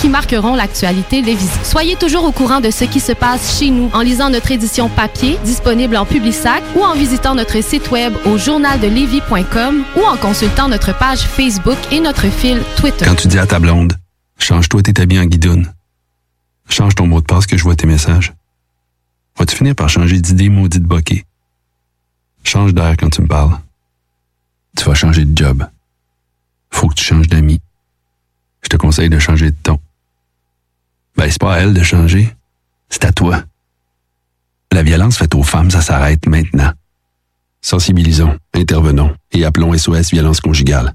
qui marqueront l'actualité visites. Soyez toujours au courant de ce qui se passe chez nous en lisant notre édition papier, disponible en Publisac, ou en visitant notre site web au journaldelevy.com ou en consultant notre page Facebook et notre fil Twitter. Quand tu dis à ta blonde, change-toi tes habits en guidoune. Change ton mot de passe que je vois tes messages. Vas-tu finir par changer d'idée maudite bokeh? Change d'air quand tu me parles. Tu vas changer de job. Faut que tu changes d'amis. Je te conseille de changer de ton. Ben, c'est pas à elle de changer. C'est à toi. La violence faite aux femmes, ça s'arrête maintenant. Sensibilisons, intervenons et appelons SOS Violence Conjugale.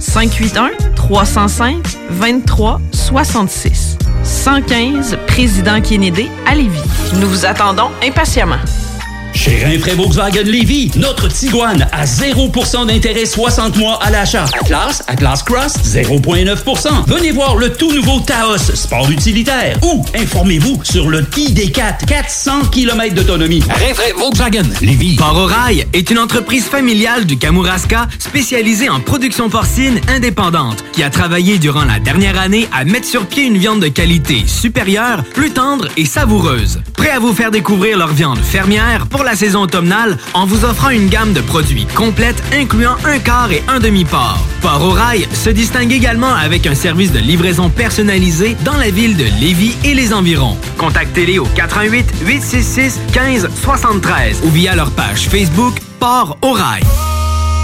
581-305-2366. 115 Président Kennedy à Lévis. Nous vous attendons impatiemment. Chez Rinfraie Volkswagen Lévy, notre Tiguan à 0% d'intérêt 60 mois à l'achat. Atlas, Atlas Cross, 0,9%. Venez voir le tout nouveau Taos, sport utilitaire. Ou informez-vous sur le ID4, 400 km d'autonomie. Rinfraie Volkswagen Lévy. Port au Rail est une entreprise familiale du Kamouraska spécialisée en production porcine indépendante qui a travaillé durant la dernière année à mettre sur pied une viande de qualité supérieure, plus tendre et savoureuse. Prêt à vous faire découvrir leur viande fermière pour la saison automnale en vous offrant une gamme de produits complète incluant un quart et un demi-port. Port au Rail se distingue également avec un service de livraison personnalisé dans la ville de Lévis et les environs. Contactez-les au 88 866 15 73 ou via leur page Facebook Port au Rail.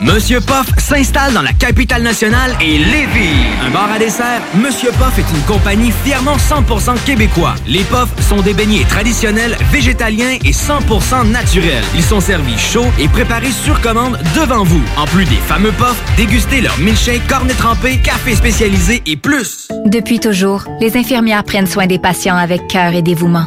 Monsieur Poff s'installe dans la capitale nationale et Lévis. Un bar à dessert, Monsieur Poff est une compagnie fièrement 100% québécois. Les Poffs sont des beignets traditionnels, végétaliens et 100% naturels. Ils sont servis chauds et préparés sur commande devant vous. En plus des fameux Poffs, dégustez leur milkshake, cornet trempé, café spécialisé et plus. Depuis toujours, les infirmières prennent soin des patients avec cœur et dévouement.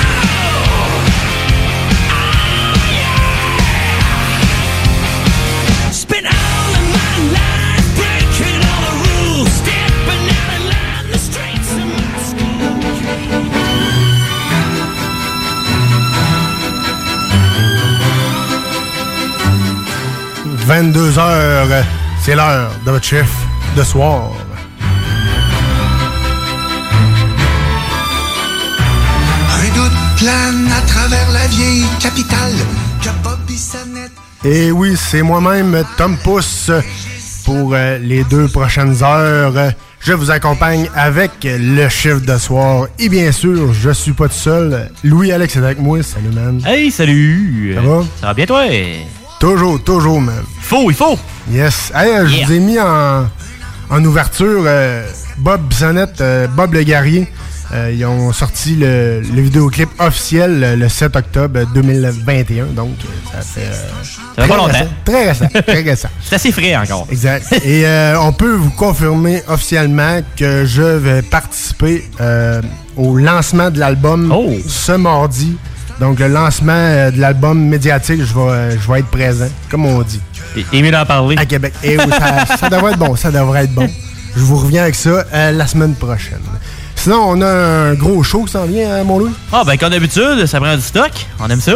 22h, c'est l'heure de votre chef de soir. Un doute plane à travers la vieille capitale que Et oui, c'est moi-même, Tom Pousse, pour euh, les deux prochaines heures. Je vous accompagne avec le chiffre de soir. Et bien sûr, je suis pas tout seul. Louis-Alex est avec moi. Salut, man. Hey, salut! Ça va? Ça va bien, toi? Toujours, toujours, man. Faut, il faut! Yes. Hey, euh, je Yeah. vous ai mis en, en ouverture euh, Bob Bissonnette, euh, Bob le Guerrier. Euh, ils ont sorti le, le vidéoclip officiel le 7 octobre 2021. Donc, ça fait. Ça fait pas longtemps. récent, Très récent. Très récent. C'est assez frais encore. Exact. Et on peut vous confirmer officiellement que je vais participer au lancement de l'album Oh. ce mardi. Donc, le lancement euh, de l'album médiatique, je vais, je vais être présent, comme on dit. Et mieux d'en parler. À Québec. Et oui, ça, ça devrait être bon. Ça devrait être bon. Je vous reviens avec ça euh, la semaine prochaine. Sinon, on a un gros show qui s'en vient, hein, mon Louis? Ah, ben, comme d'habitude, ça prend du stock. On aime ça.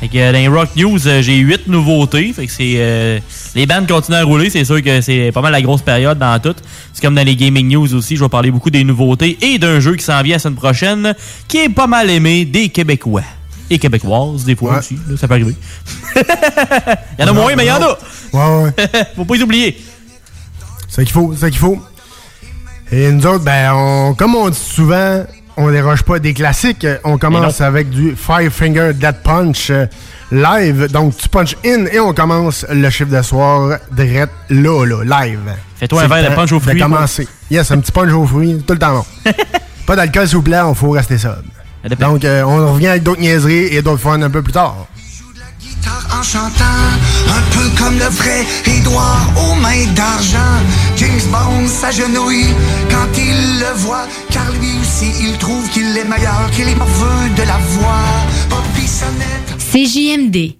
Fait que euh, dans les Rock News, euh, j'ai 8 nouveautés. Fait que c'est. euh, les bandes continuent à rouler. C'est sûr que c'est pas mal la grosse période dans tout. C'est comme dans les Gaming News aussi. Je vais parler beaucoup des nouveautés et d'un jeu qui s'en vient la semaine prochaine qui est pas mal aimé des Québécois. Et Québécoises, des fois Ouais. aussi. là, ça peut arriver. il y en a moins, mais il y en a. Ouais, ouais. Faut pas les oublier. C'est ça qu'il faut, c'est ça qu'il faut. Et nous autres, ben, on, comme on dit souvent, on déroge pas des classiques. On commence avec du Five Finger Dead Punch euh, live. Donc, tu punch in et on commence le chiffre de soir direct là, là, live. Fais-toi un verre de punch aux fruits, commencer. Yes, un petit punch aux fruits, tout le temps bon. pas d'alcool, s'il vous plaît, on faut rester sobre. Donc, euh, on revient avec d'autres niaiseries et d'autres fun un peu plus tard. En chantant, un peu comme le vrai Édouard aux mains d'argent. James Bond s'agenouille quand il le voit, car lui aussi il trouve qu'il est meilleur, qu'il est morveux de la voix. CJMD.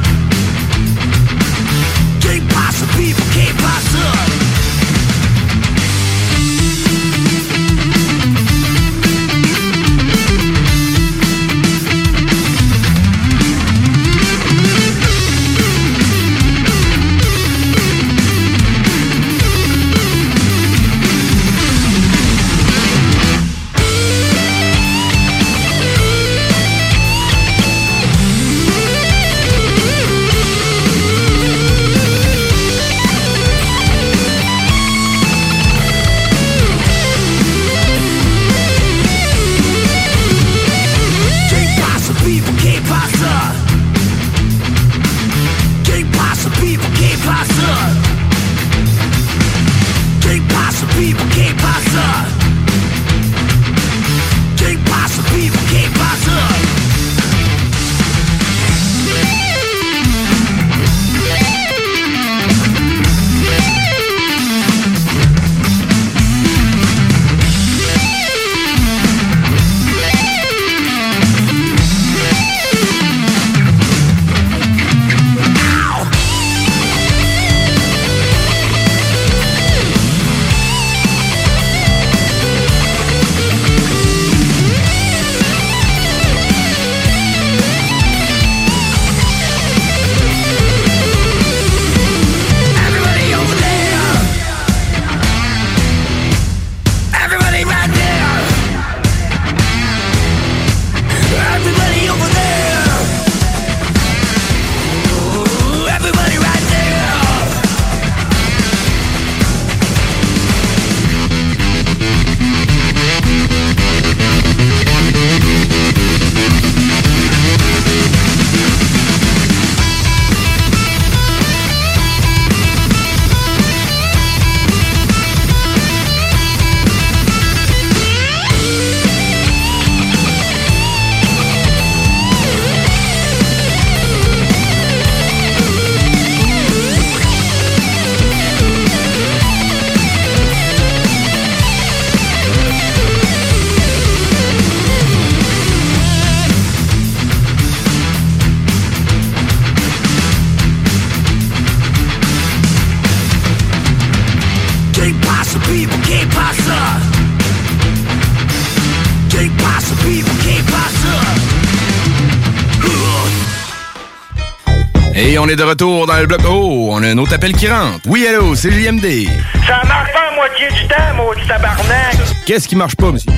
le bloc. Oh, on a un autre appel qui rentre. Oui, allô, c'est JMD. Ça marche pas à moitié du temps, maudit tabarnak! Qu'est-ce qui marche pas, monsieur?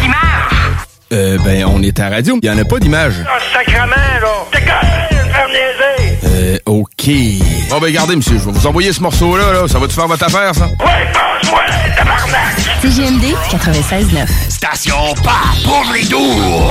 L'image! Euh, ben, on est à la radio. Il y en a pas d'image. Ah, sacrement, là! T'es quand même de faire niaiser! Euh, OK. Bon, ben, regardez, monsieur, je vais vous envoyer ce morceau-là, là. Ça va-tu faire votre affaire, ça? Ouais, passe-moi, tabarnak! CJMD 96.9. Station pas pour les doux.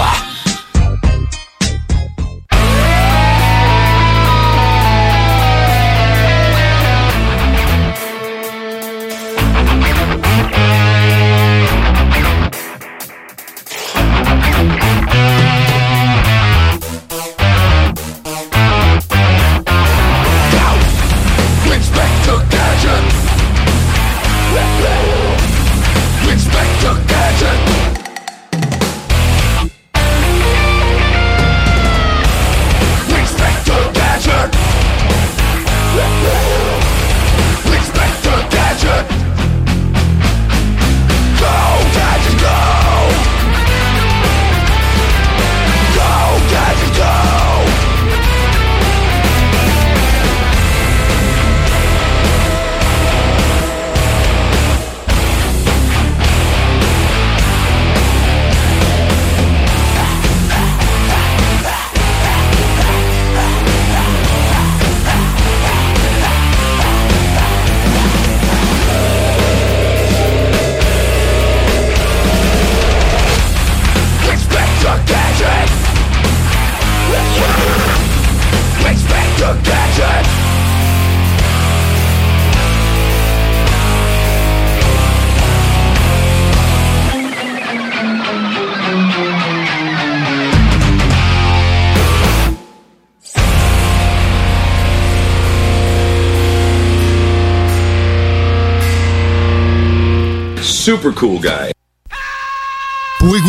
Cool guy.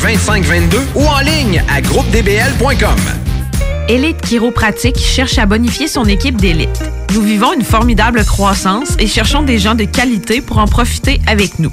2522 ou en ligne à groupedbl.com. Élite Chiropratique cherche à bonifier son équipe d'élite. Nous vivons une formidable croissance et cherchons des gens de qualité pour en profiter avec nous.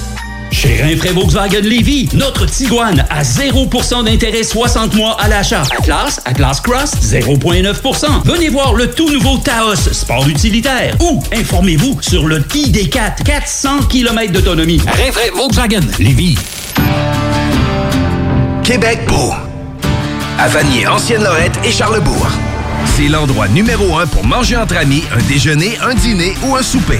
Chez Rinfraie Volkswagen Lévy, notre Tiguan à 0% d'intérêt 60 mois à l'achat. Atlas, Atlas Cross, 0,9%. Venez voir le tout nouveau Taos, sport utilitaire. Ou informez-vous sur le ID4, 400 km d'autonomie. Rinfraie Volkswagen Lévy. Québec beau. À Vanier, Ancienne-Lorette et Charlebourg. C'est l'endroit numéro un pour manger entre amis, un déjeuner, un dîner ou un souper.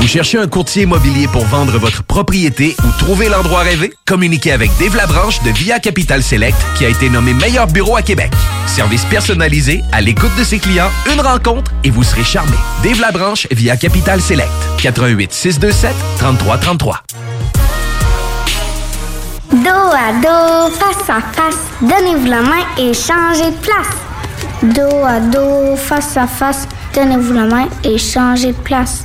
Vous cherchez un courtier immobilier pour vendre votre propriété ou trouver l'endroit rêvé? Communiquez avec Dave Labranche de Via Capital Select qui a été nommé meilleur bureau à Québec. Service personnalisé, à l'écoute de ses clients, une rencontre et vous serez charmé. Dave Labranche via Capital Select. 88 627 3333. Dos à dos, face à face, donnez-vous la main et changez de place. Dos à dos, face à face, donnez-vous la main et changez de place.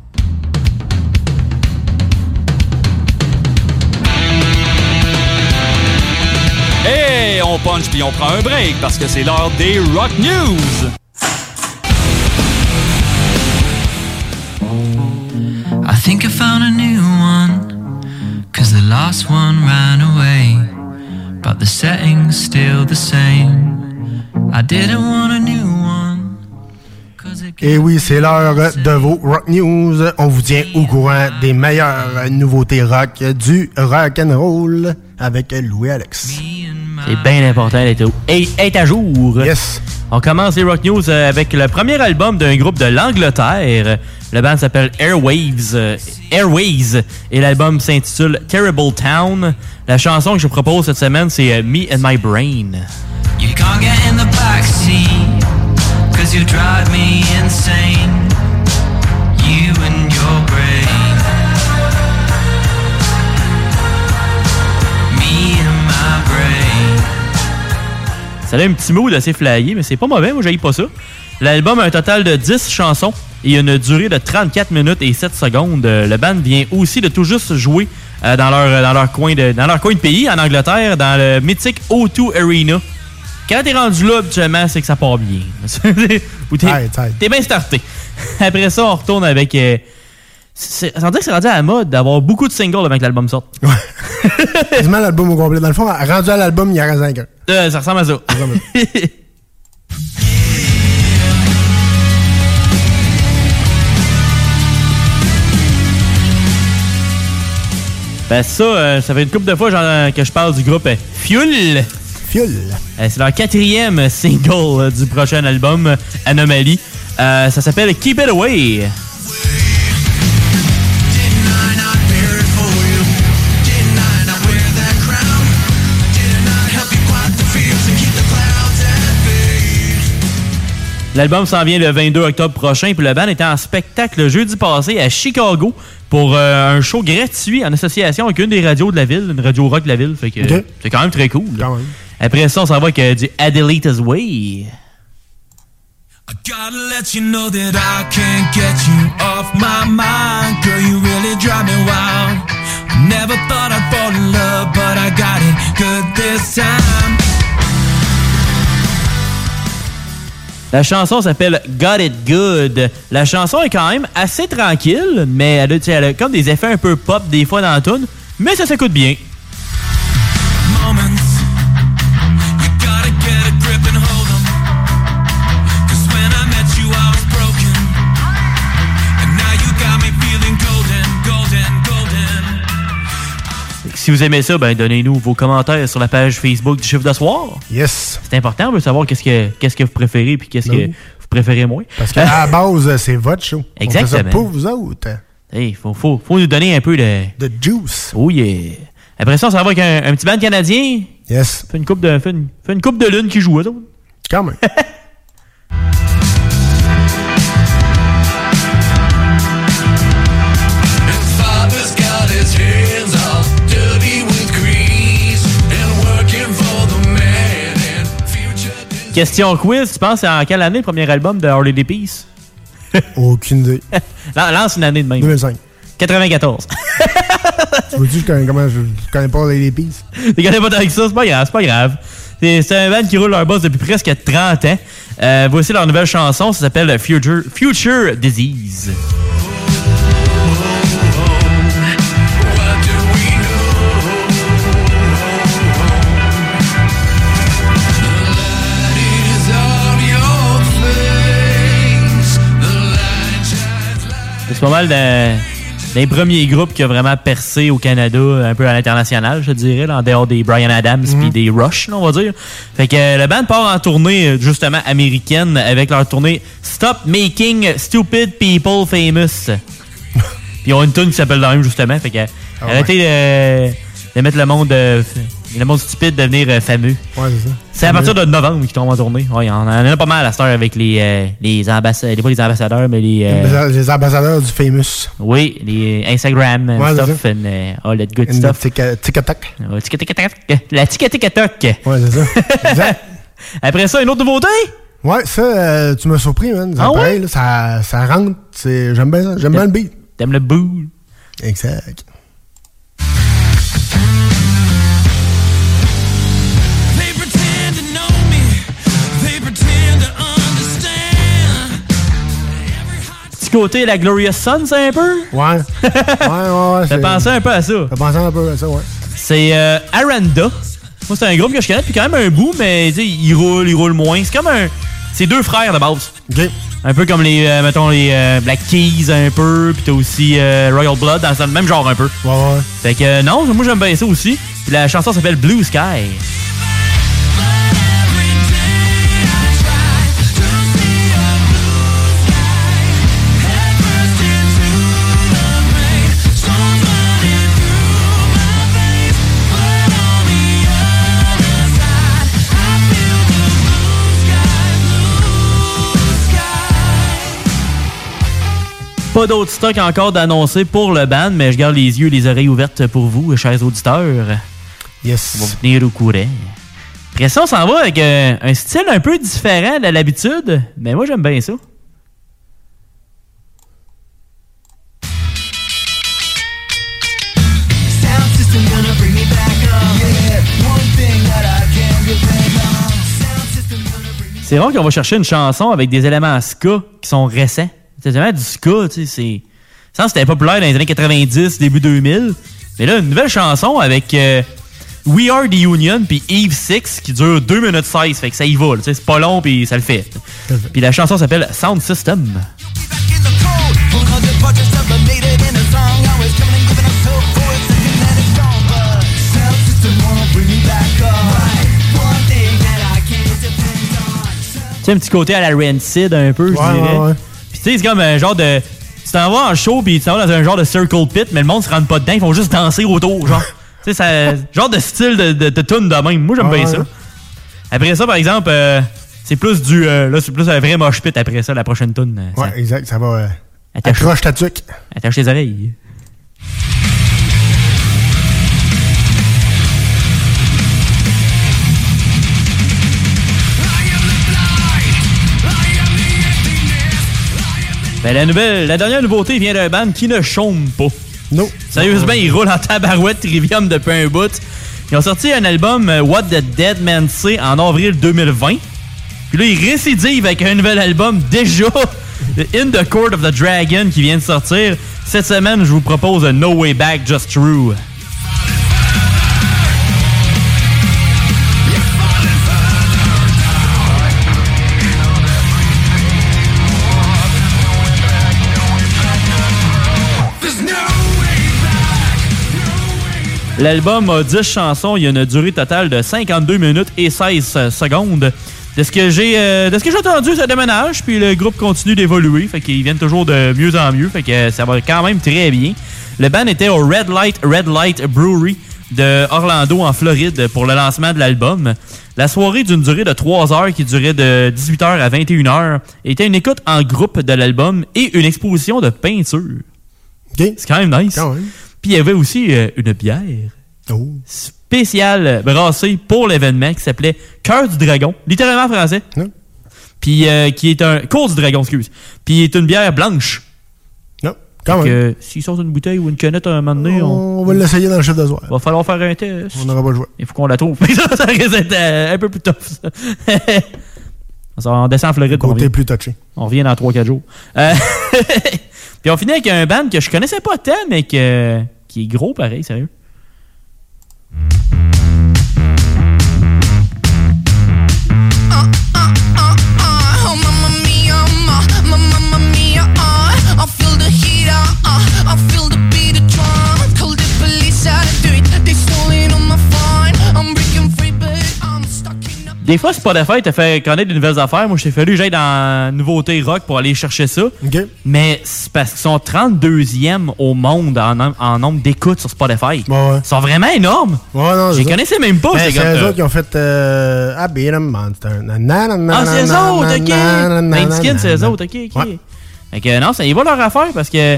On punch puis on prend un break parce que c'est l'heure des Rock News. I think I found a new one. Cause the last one ran away. But the setting's still the same. I didn't want a new one. Et oui, c'est l'heure de vos Rock News. On vous tient au courant des meilleures nouveautés rock du rock and roll avec Louis Alex. C'est bien important d'être à jour. Yes. On commence les Rock News euh, avec le premier album d'un groupe de l'Angleterre. Le band s'appelle Airwaves. euh, Airways. Et l'album s'intitule Terrible Town. La chanson que je propose cette semaine, c'est euh, Me and My Brain. You can't get in the backseat. Cause you drive me insane. Ça a un petit mood assez flyé, mais c'est pas mauvais, moi j'aille pas ça. L'album a un total de 10 chansons et une durée de 34 minutes et 7 secondes. Euh, Le band vient aussi de tout juste jouer euh, dans, leur, dans, leur coin de, dans leur coin de pays, en Angleterre, dans le mythique O2 Arena. Quand t'es rendu là, habituellement, c'est que ça part bien. Ou t'es bien starté. Après ça, on retourne avec... Euh, c'est- ça veut dire que c'est rendu à la mode d'avoir beaucoup de singles avant que l'album sorte. Quasiment l'album au complet. Dans le fond, rendu à l'album, il y a 5 ans. Euh, ça ressemble à ça. Ben ça, euh, ça fait une couple de fois genre, que je parle du groupe euh, Fuel. Fuel. c'est leur quatrième single euh, du prochain album, Anomaly. Ça s'appelle Keep It Away. L'album s'en vient le 22 octobre prochain, puis le band était en spectacle jeudi passé à Chicago pour euh, un show gratuit en association avec une des radios de la ville, une radio rock de la ville. Fait que c'est quand même très cool. Après ça, on s'en va avec euh, du Adelita's Way. Gotta let you know that I can't get you off my mind. Girl, you really drive me wild. Never thought I'd fall in love, but I got it good this time. La chanson s'appelle Got It Good. La chanson est quand même assez tranquille, mais elle a, comme des effets un peu pop des fois dans la tune, mais ça s'écoute bien. Si vous aimez ça, ben donnez-nous vos commentaires sur la page Facebook du chiffre de soir. Yes. C'est important, on veut savoir qu'est-ce que qu'est-ce que vous préférez puis qu'est-ce Ben que vous préférez moins. Parce qu'à la base, c'est votre show. On fait ça Exactement. pour vous autres. Il faut, faut, faut nous donner un peu de... De juice. Oh yeah. Après ça, on s'en va avec un, un petit band canadien. Yes. Fait une coupe de, fait une, fait une coupe de lune qui joue, autres. Quand même. Question quiz, tu penses en quelle année le premier album de Harley Peace? Aucune idée. Lan- Lance une année de même. 2005. 94. tu vois-tu je connais- comment je, connais pas les Peace? Tu connais pas que ça, c'est pas grave, c'est pas grave. C'est c'est un band qui roule leur boss depuis presque 30 ans. Euh, voici leur nouvelle chanson, ça s'appelle Future, Future Disease. C'est pas mal d'un- des premiers groupes qui a vraiment percé au Canada, un peu à l'international, je dirais, là, en dehors des Brian Adams puis des Rush, là, on va dire. Fait que euh, le band part en tournée, euh, justement, américaine, avec leur tournée Stop Making Stupid People Famous. puis ils ont une tune qui s'appelle la même, justement. Fait que Ah arrêtez de, de mettre le monde, euh, le monde stupide devenir euh, fameux. Ouais, c'est ça. C'est à partir de novembre qu'ils tombent en tournée. Ouais, y en a, pas mal à cette heure avec les, euh, les ambassadeurs, pas les ambassadeurs, mais les... euh, Les ambassadeurs du famous. oui, les Instagram and Ouais, stuff and uh, all that good And stuff. TikTok. Ouais, tic. La toc. Ouais, c'est ça. Exact. Après ça, une autre nouveauté? Ouais, ça, euh, tu m'as surpris, man. C'est Ah ouais? là, ça, ça rentre. J'aime bien ça. J'aime bien le beat. T'aimes le boule? Exact. Petit côté la Glorious Sons, un peu? Ouais. ouais, ouais, ouais. C'est- pensait un peu à ça. Ça pensait un peu à ça, ouais. C'est euh, Aranda. Moi, c'est un groupe que je connais depuis quand même un bout, mais tu sais, il roule, il roule moins. C'est comme un. C'est deux frères de base. Un peu comme les, euh, mettons, les euh, Black Keys un peu, puis t'as aussi euh, Royal Blood dans le même genre un peu. Ouais, ouais. Fait que non, moi j'aime bien ça aussi. Puis la chanson s'appelle Blue Sky. Pas d'autres stocks encore d'annoncer pour le band, mais je garde les yeux et les oreilles ouvertes pour vous, chers auditeurs. Yes. On va vous tenir au courant. Après ça, on s'en va avec un style un peu différent de l'habitude, mais moi j'aime bien ça. C'est rare qu'on va chercher une chanson avec des éléments ska qui sont récents. C'est vraiment du ska, tu sais, c'est... Ça, c'était populaire dans les années 90, début 2000. Mais là, une nouvelle chanson avec euh, We Are The Union puis Eve 6 qui dure 2 minutes 16. Fait que ça y va, tu sais, c'est pas long puis ça le fait. Puis la chanson s'appelle Sound System. Tu sais, un petit côté à la Rancid un peu, je Ouais, dirais. ouais, ouais. Tu sais, c'est comme un genre de... Tu t'en vas en show, puis tu t'en vas dans un genre de circle pit, mais le monde se rentre pas dedans, ils font juste danser autour, genre. tu sais, ça... Genre de style de, de, de tune de même. Moi, j'aime bien ouais. ça. Après ça, par exemple, euh, c'est plus du... euh, là, c'est plus un vrai mosh pit après ça, la prochaine tune. euh, Ouais, exact. Ça va. Euh, Attache- accroche ta tuque. Attache tes oreilles. Ben, la nouvelle, la dernière nouveauté vient d'un band qui ne chôme pas. Non. Sérieusement, ils roulent en tabarouette Trivium depuis un bout. Ils ont sorti un album euh, What the Dead Man Say en avril 2020. Puis là, ils récidivent avec un nouvel album déjà, In the Court of the Dragon, qui vient de sortir. Cette semaine, je vous propose No Way Back, Just True. L'album a 10 chansons, il y a une durée totale de 52 minutes et 16 secondes. De ce que j'ai euh, de ce que j'ai entendu, ça déménage, puis le groupe continue d'évoluer, fait qu'ils viennent toujours de mieux en mieux, fait que ça va quand même très bien. Le band était au Red Light Red Light Brewery de Orlando en Floride pour le lancement de l'album. La soirée d'une durée de 3 heures qui durait de 18h à 21h était une écoute en groupe de l'album et une exposition de peinture. C'est quand même nice. Puis il y avait aussi euh, une bière spéciale brassée pour l'événement qui s'appelait Cœur du Dragon, littéralement en français. Puis euh, qui est un. Cours du Dragon, excuse. Puis est une bière blanche. Non, quand même. S'ils sortent une bouteille ou une canette à un moment donné, on, On va l'essayer dans le chef de soir. va falloir faire un test. On n'aura pas le choix. Il faut qu'on la trouve. ça, ça risque d'être euh, un peu plus tough, ça. On descend en Floride. Côté on plus touché. On revient dans 3-4 jours. Euh, Puis on finit avec un band que je connaissais pas tant, mais que, qui est gros pareil, sérieux. Oh, Des fois, Spotify te fait connaître des nouvelles affaires. Moi, j'ai fallu que j'aille dans Nouveauté Rock pour aller chercher ça. Mais c'est parce qu'ils sont 32e au monde en, nom- en nombre d'écoutes sur Spotify. Ils sont vraiment énormes. Je les connaissais même pas. Ben, c'est eux euh, autres qui ont fait euh, I Beat Monster. Na, na, na, na, Ah, c'est eux autres, ok. c'est eux autres, ok, ok. Fait que non, ça y va leur affaire parce que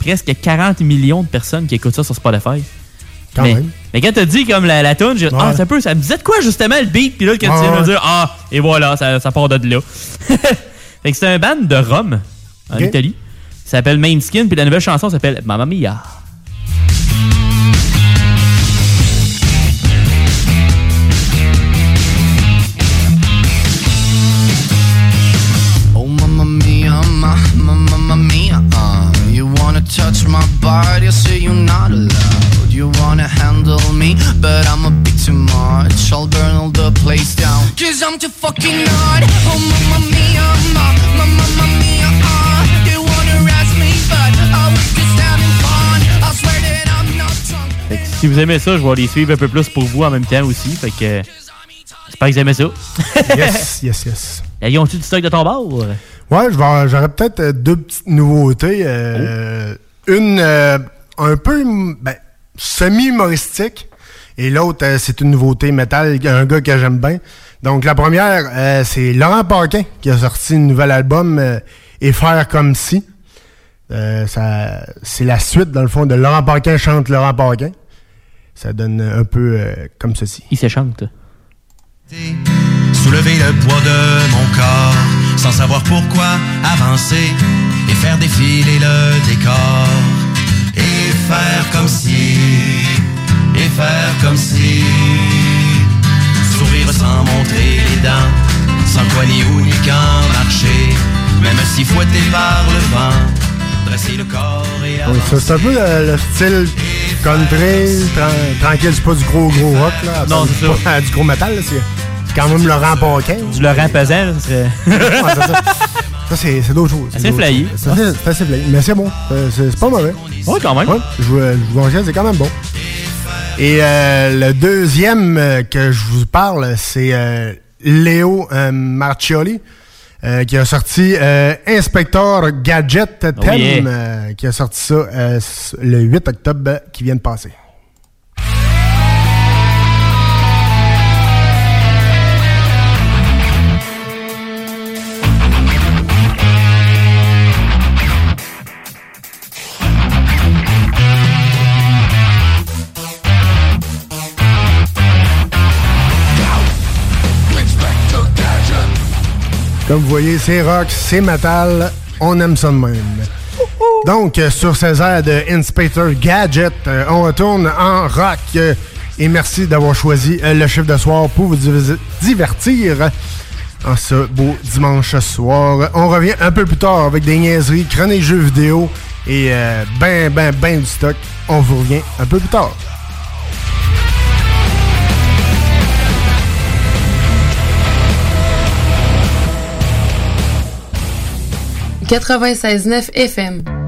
presque 40 millions de personnes qui écoutent ça sur Spotify. Quand mais, même. mais quand t'as dit comme la, la tune, j'ai dit, ah, ça peut, ça me disait de quoi justement le beat, puis là, quand Ouais, tu viens de ouais. dire, ah, et voilà, ça, ça part de là. fait que c'est un band de Rome, en Ok. Italie. Ça s'appelle Mainskin, puis la nouvelle chanson s'appelle Mamma Mia. Oh, mamma mia, ma, ma, mamma mia. You wanna touch my body, I say you're not allowed. You wanna handle me, but I'm a bit too much. I'll burn all the place down. Cause I'm too fucking hot. Oh, mamma mia, ma, ma, mamma mia. They wanna arrest me, but I was just having fun. I swear that I'm not drunk. Fait que si vous aimez ça, je vais les suivre un peu plus pour vous en même temps aussi. Fait que j'espère que vous aimez ça. Yes, yes, yes. Ils ont-tu du stock de ton bord? Ouais, j'aurais peut-être euh, deux petites nouveautés. euh, Une euh, un peu ben, semi-humoristique et l'autre, euh, c'est une nouveauté métal, un gars que j'aime bien. Donc la première, euh, c'est Laurent Paquin qui a sorti un nouvel album euh, Et faire comme si. Euh, ça, c'est la suite, dans le fond, de Laurent Paquin chante Laurent Paquin. Ça donne un peu euh, comme ceci. Il s'échante. Soulever le poids de mon corps, sans savoir pourquoi avancer et faire défiler le décor. Et faire comme si, et faire comme si. Sourire sans montrer les dents, sans quoi ni où ni quand marcher, même si fouetté par le vent, dresser le corps et Ouais, ça, C'est un peu le, le style country, tran- tranquille, c'est pas du gros gros rock là. Non, c'est ça. pas du gros métal, là, c'est quand même Laurent Paquin. Du Laurent là, ça serait. Ouais, ça. Ça, c'est c'est d'autres choses. Assez C'est flyé. choses. C'est assez- assez flyé. Mais c'est bon. C'est- pas mauvais. Ouais, quand même. Ouais, je vous je vous conseille, c'est quand même bon. Et euh, le deuxième euh, que je vous parle, c'est euh, Léo euh, Marcioli. euh, qui a sorti euh, Inspector Gadget Thème, Oh yeah. euh, qui a sorti ça euh, le 8 octobre euh, qui vient de passer. Comme vous voyez, c'est rock, c'est metal, on aime ça de même. Donc, euh, sur ces airs de Inspector Gadget, euh, on retourne en rock. et merci d'avoir choisi euh, le chiffre de soir pour vous div- divertir en ce beau dimanche soir. On revient un peu plus tard avec des niaiseries, chroniques jeux vidéo et ben, ben, ben du stock. On vous revient un peu plus tard. 96.9 FM.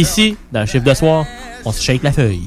Ici, dans le chiffre de soir, on se shake la feuille.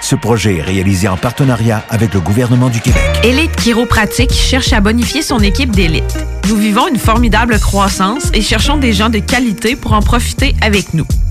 Ce projet est réalisé en partenariat avec le gouvernement du Québec. Élite Chiropratique cherche à bonifier son équipe d'élite. Nous vivons une formidable croissance et cherchons des gens de qualité pour en profiter avec nous.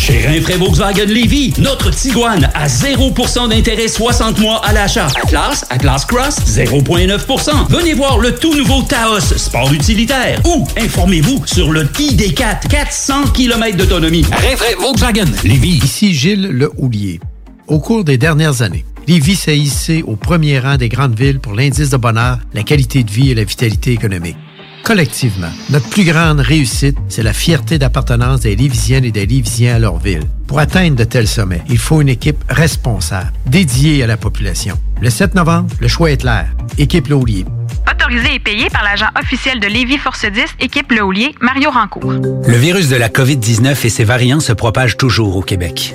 Chez Rinfraie Volkswagen Lévy, notre Tiguan à 0% d'intérêt 60 mois à l'achat. Atlas, Atlas Cross, 0,9%. Venez voir le tout nouveau Taos, sport utilitaire. Ou informez-vous sur le ID4, 400 km d'autonomie. Rinfraie Volkswagen Lévy. Ici Gilles Le Houlier. Au cours des dernières années, Lévis s'est hissé au premier rang des grandes villes pour l'indice de bonheur, la qualité de vie et la vitalité économique. Collectivement, notre plus grande réussite, c'est la fierté d'appartenance des Lévisiennes et des Lévisiens à leur ville. Pour atteindre de tels sommets, il faut une équipe responsable, dédiée à la population. Le 7 novembre, le choix est clair. Équipe Laulier. Autorisé et payé par l'agent officiel de Lévis Force 10, équipe Le Houlier, Mario Rancourt. Le virus de la COVID-19 et ses variants se propagent toujours au Québec.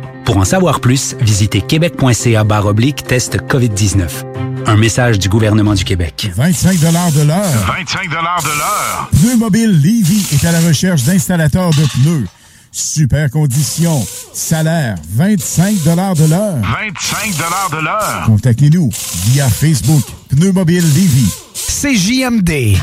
Pour en savoir plus, visitez québec.ca oblique test COVID-19. Un message du gouvernement du Québec. 25 de l'heure. 25 de l'heure. Pneu Mobile Levy est à la recherche d'installateurs de pneus. Super conditions. Salaire 25 de l'heure. 25 de l'heure. Contactez-nous via Facebook. Pneu Mobile Levy. CJMD.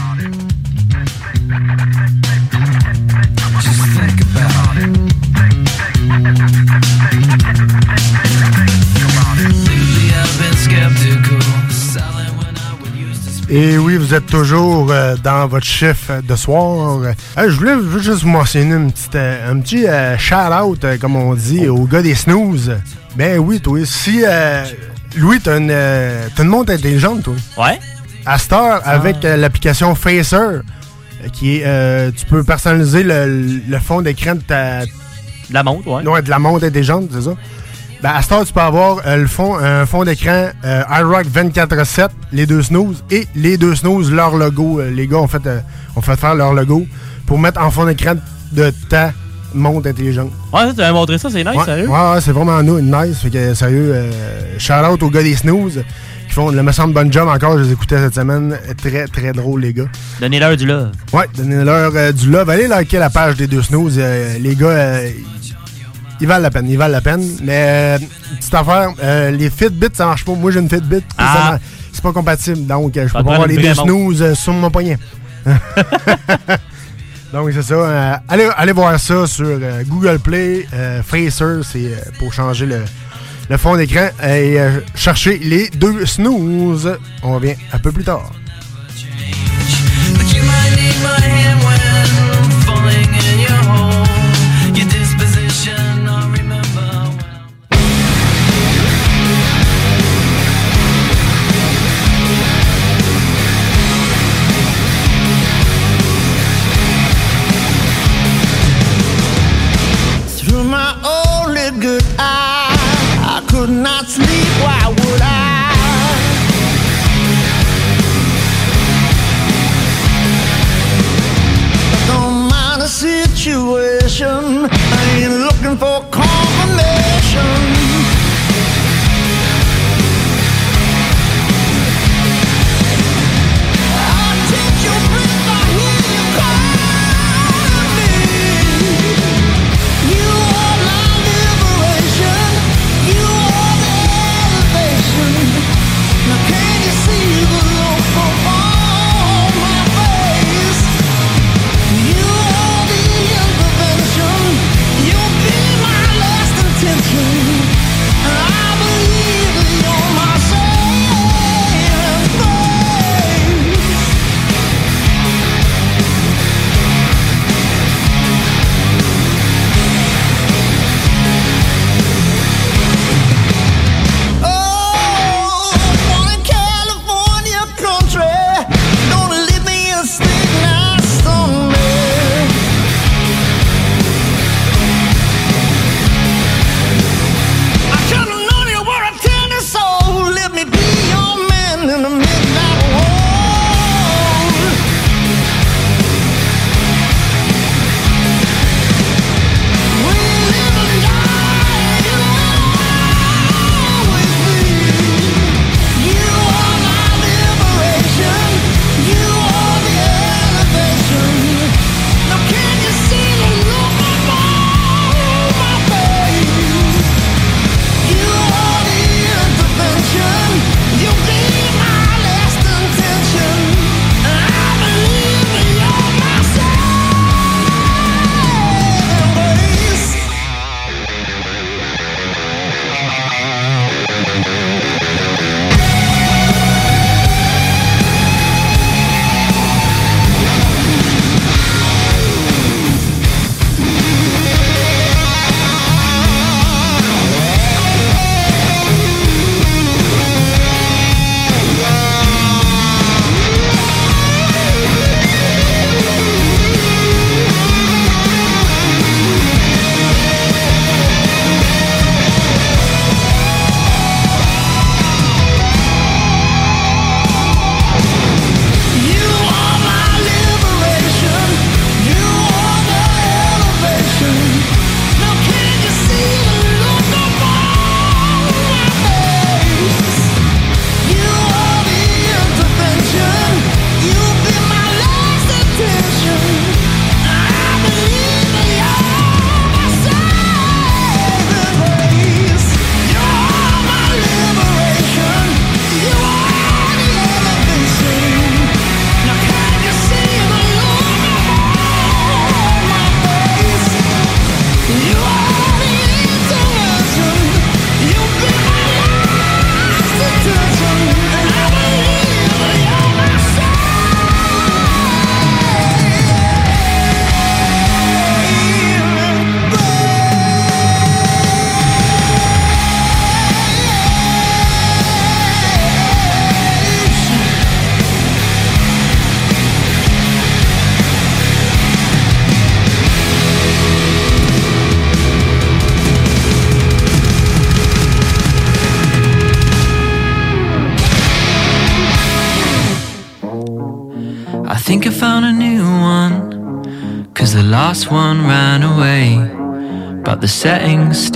Et oui, vous êtes toujours euh, dans votre chiffre de soir. Euh, je, voulais, juste vous mentionner une petite, euh, un petit shout-out, comme on dit, au gars des snooze. Ben oui, toi. Si, euh, Louis, t'as une, euh, t'as une montre intelligente, toi. Ouais. À heure, avec euh, l'application Facer, qui est, euh, tu peux personnaliser le, le fond d'écran de ta... De la montre, ouais. Ouais, de la montre intelligente, c'est ça. Ben, à cette heure, tu peux avoir euh, le fond, un fond d'écran euh, iRock 24-7, les deux snooze, et les deux snooze, leur logo. Les gars ont fait, ont fait faire leur logo pour mettre en fond d'écran de ta montre intelligente. Ouais, tu m'as montré ça, c'est nice, Ouais, sérieux? Ouais, ouais, c'est vraiment nous, nice. Fait que, sérieux, shout out aux gars des snooze le me semble bonne job encore. Je les écoutais cette semaine. Très, très drôle, les gars. Donnez-leur du love. Ouais, donnez-leur euh, du love. Allez liker la page des deux snooze. Euh, les gars, euh, ils valent la peine. Ils valent la peine. Mais, petite affaire, les Fitbits, ça marche pas. Moi, j'ai une Fitbit. Ah. C'est pas compatible. Donc, je peux pas avoir les deux snooze sur mon poignet. Donc, c'est ça. Allez, allez voir ça sur Google Play. Fraser, c'est pour changer le, le fond d'écran et euh, chercher les deux snooze. On revient un peu plus tard.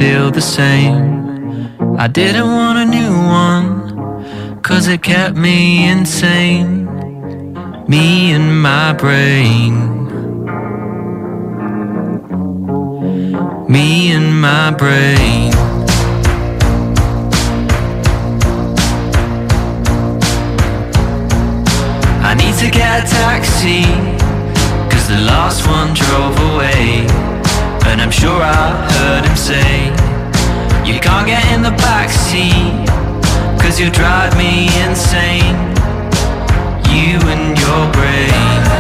still the same. I didn't want a new one, cause it kept me insane. Me and my brain. Me and my brain. I need to get a taxi, cause the last one drove away. And I'm sure I heard him say, You can't get in the back seat. Cause you drive me insane. You and your brain.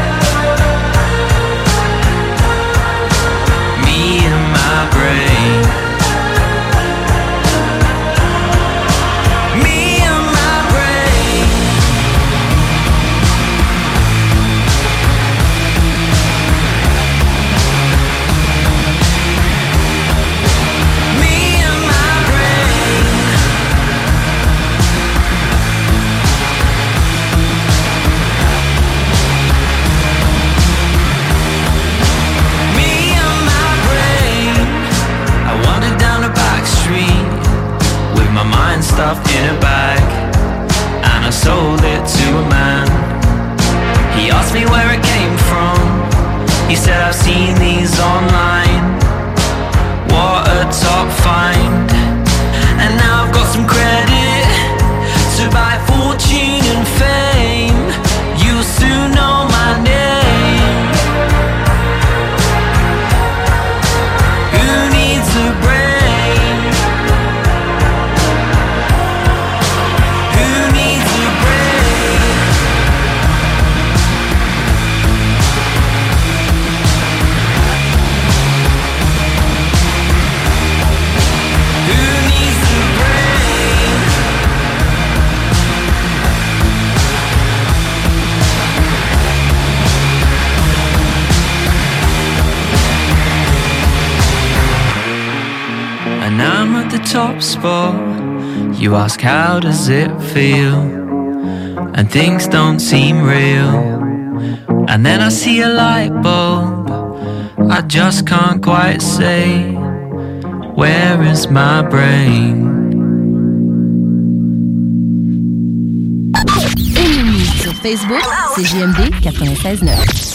Spot. You ask, how does it feel? And things don't seem real. And then I see a light bulb. I just can't quite say, where is my brain? Sur Facebook, c'est JMD 96.9.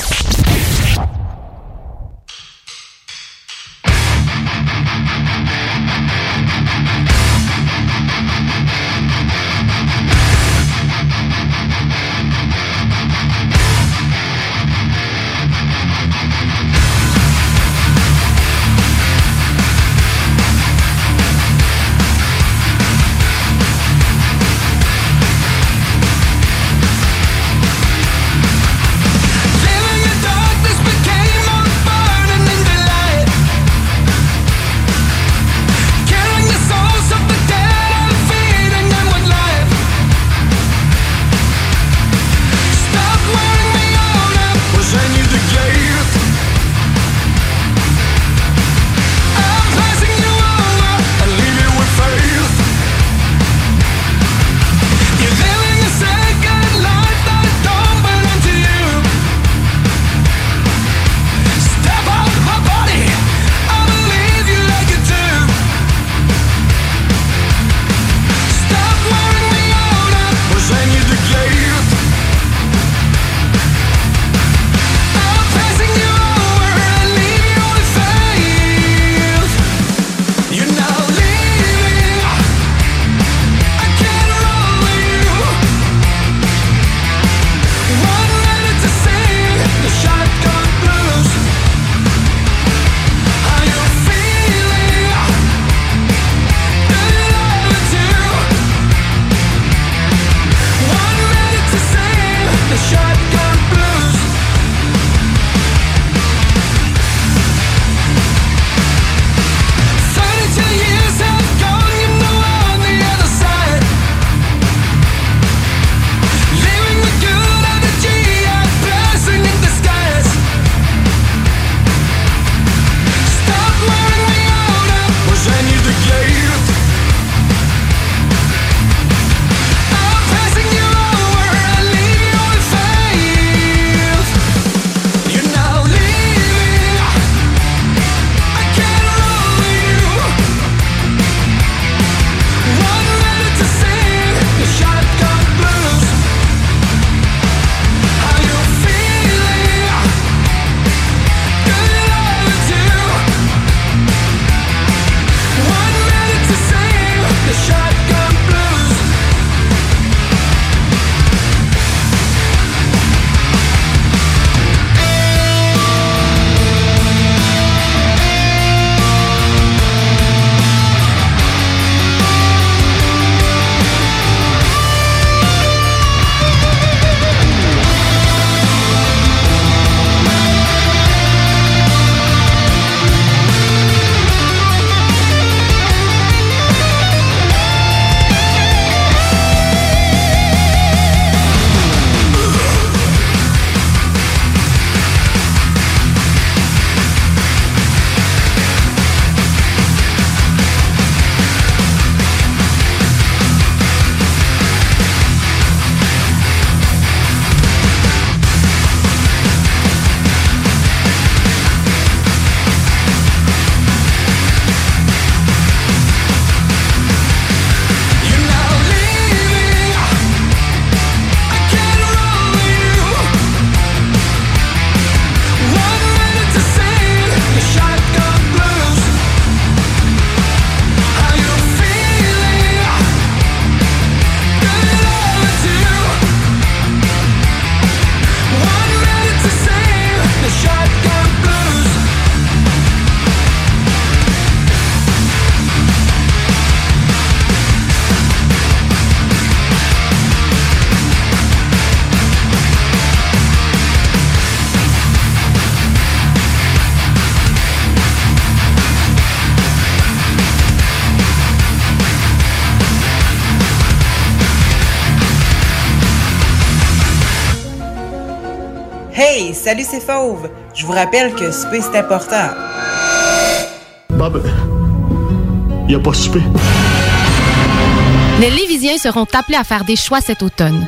salut, c'est Fauve. Je vous rappelle que souper, c'est important. Bob, y a pas souper. Les Lévisiens seront appelés à faire des choix cet automne.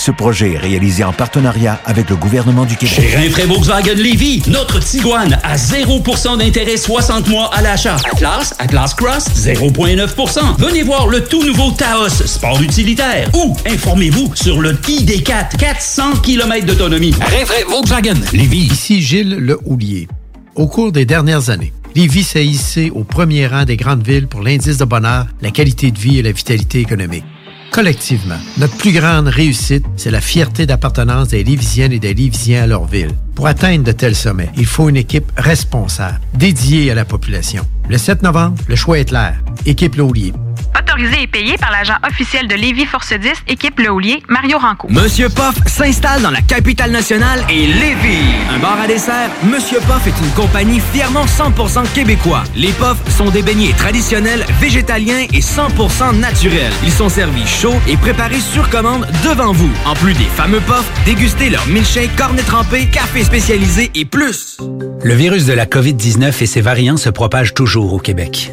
Ce projet est réalisé en partenariat avec le gouvernement du Québec. Chez Rinfraie Volkswagen Lévy, notre Tiguan à 0% d'intérêt 60 mois à l'achat. Atlas, Atlas Cross, 0,9%. Venez voir le tout nouveau Taos, sport utilitaire. Ou informez-vous sur le ID4, 400 km d'autonomie. Rinfraie Volkswagen Lévy. Ici Gilles Le Houlier. Au cours des dernières années, Lévis s'est hissé au premier rang des grandes villes pour l'indice de bonheur, la qualité de vie et la vitalité économique. Collectivement, notre plus grande réussite, c'est la fierté d'appartenance des Lévisiennes et des Lévisiens à leur ville. Pour atteindre de tels sommets, il faut une équipe responsable, dédiée à la population. Le 7 novembre, le choix est clair. Équipe Laulier. Autorisé et payé par l'agent officiel de Lévis Force 10, équipe Le Houlier, Mario Ranco. Monsieur Poff s'installe dans la capitale nationale et Lévis. Un bar à dessert, Monsieur Poff est une compagnie fièrement 100% québécois. Les Poffs sont des beignets traditionnels, végétaliens et 100% naturels. Ils sont servis chauds et préparés sur commande devant vous. En plus des fameux Poffs, dégustez leur milkshake, cornet trempé, café spécialisé et plus. Le virus de la COVID-19 et ses variants se propagent toujours au Québec.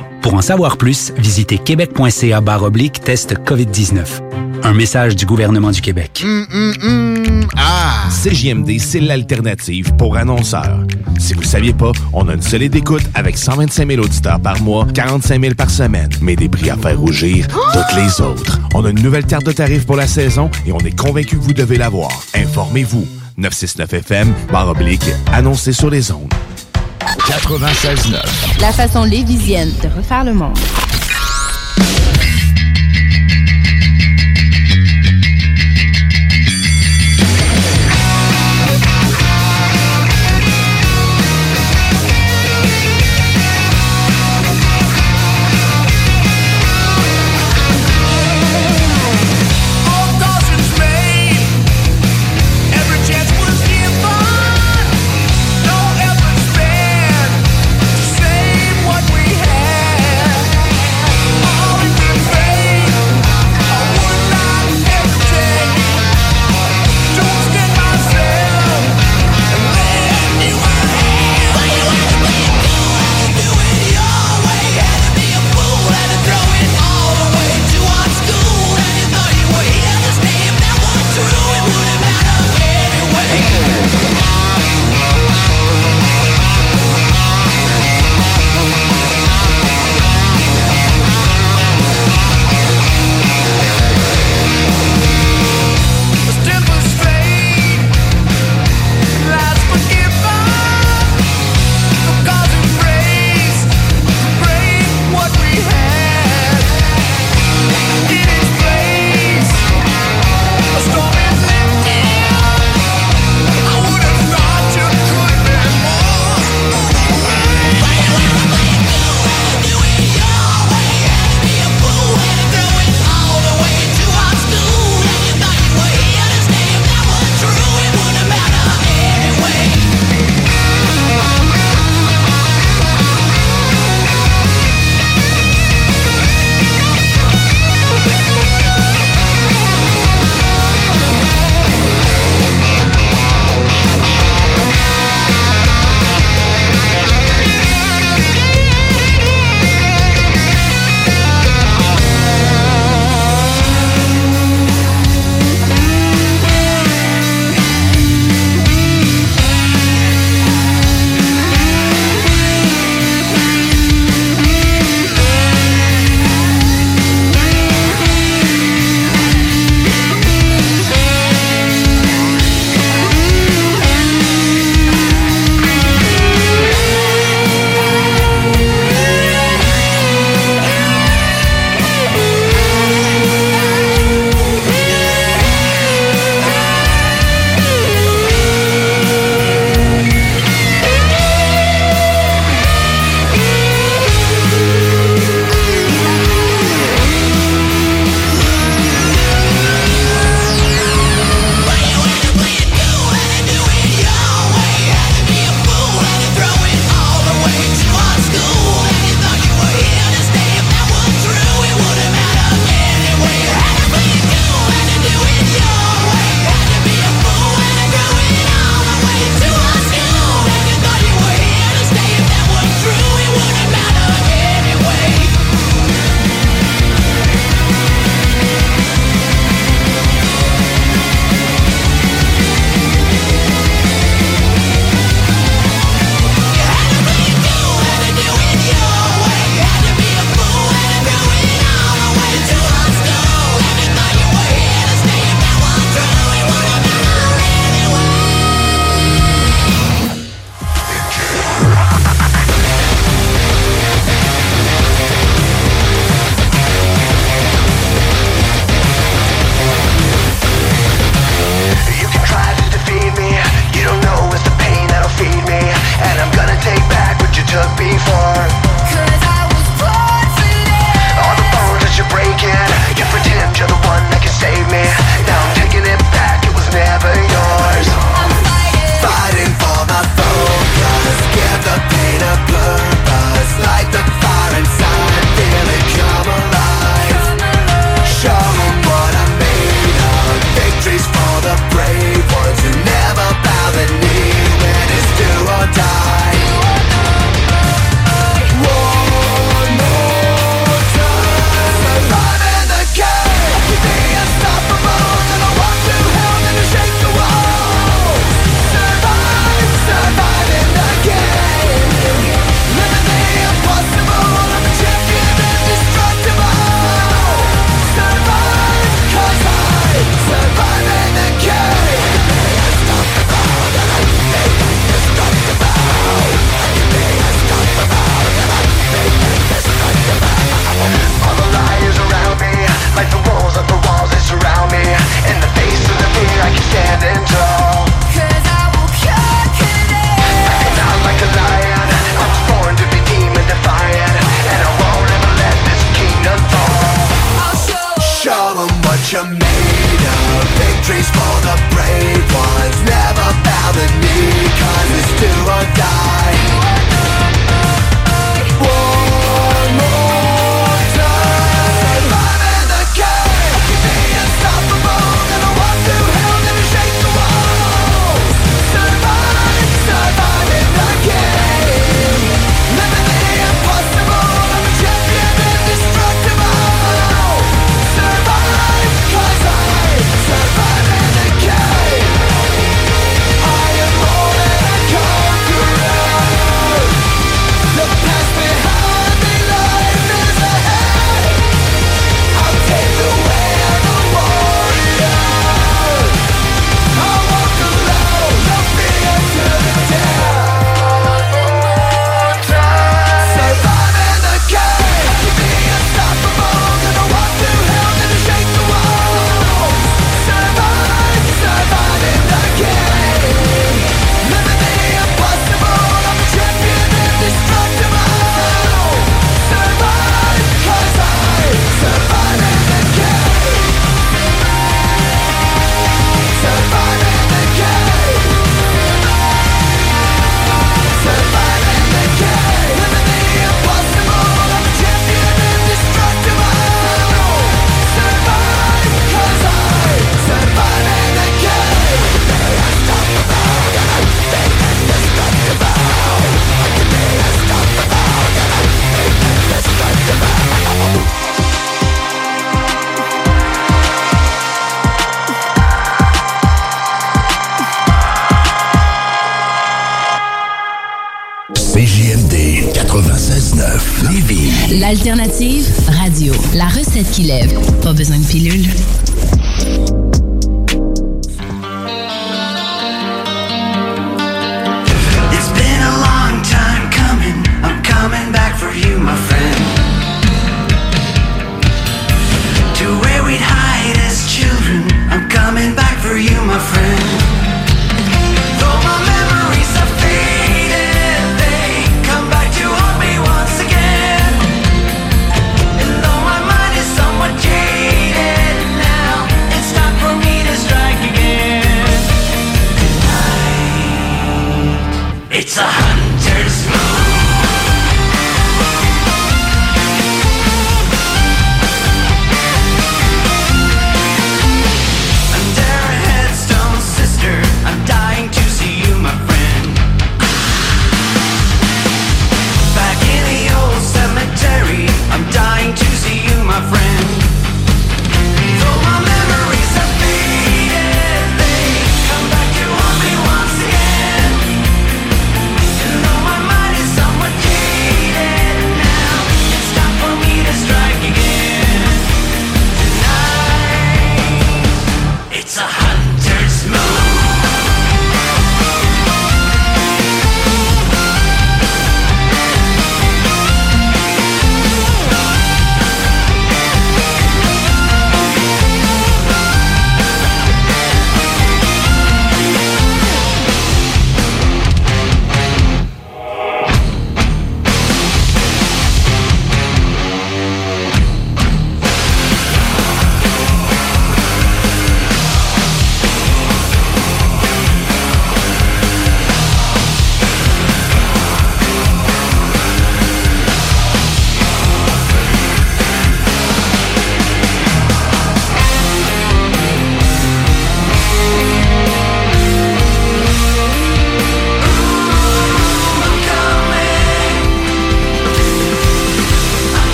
Pour en savoir plus, visitez québec.ca oblique test COVID-19. Un message du gouvernement du Québec. Hum, hum, hum. Ah! CJMD, c'est l'alternative pour annonceurs. Si vous ne saviez pas, on a une solide écoute avec 125 000 auditeurs par mois, 45 000 par semaine, mais des prix à faire rougir toutes les autres. On a une nouvelle carte de tarifs pour la saison et on est convaincu que vous devez l'avoir. Informez-vous. 969FM, barre oblique, annoncez sur les ondes. 96.9. La façon lévisienne de refaire le monde.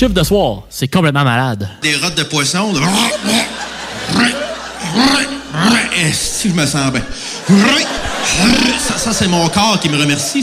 Chiffre de soir, c'est complètement malade. Des rottes de poisson. de- Si je me sens bien? Ça, c'est mon corps qui me remercie.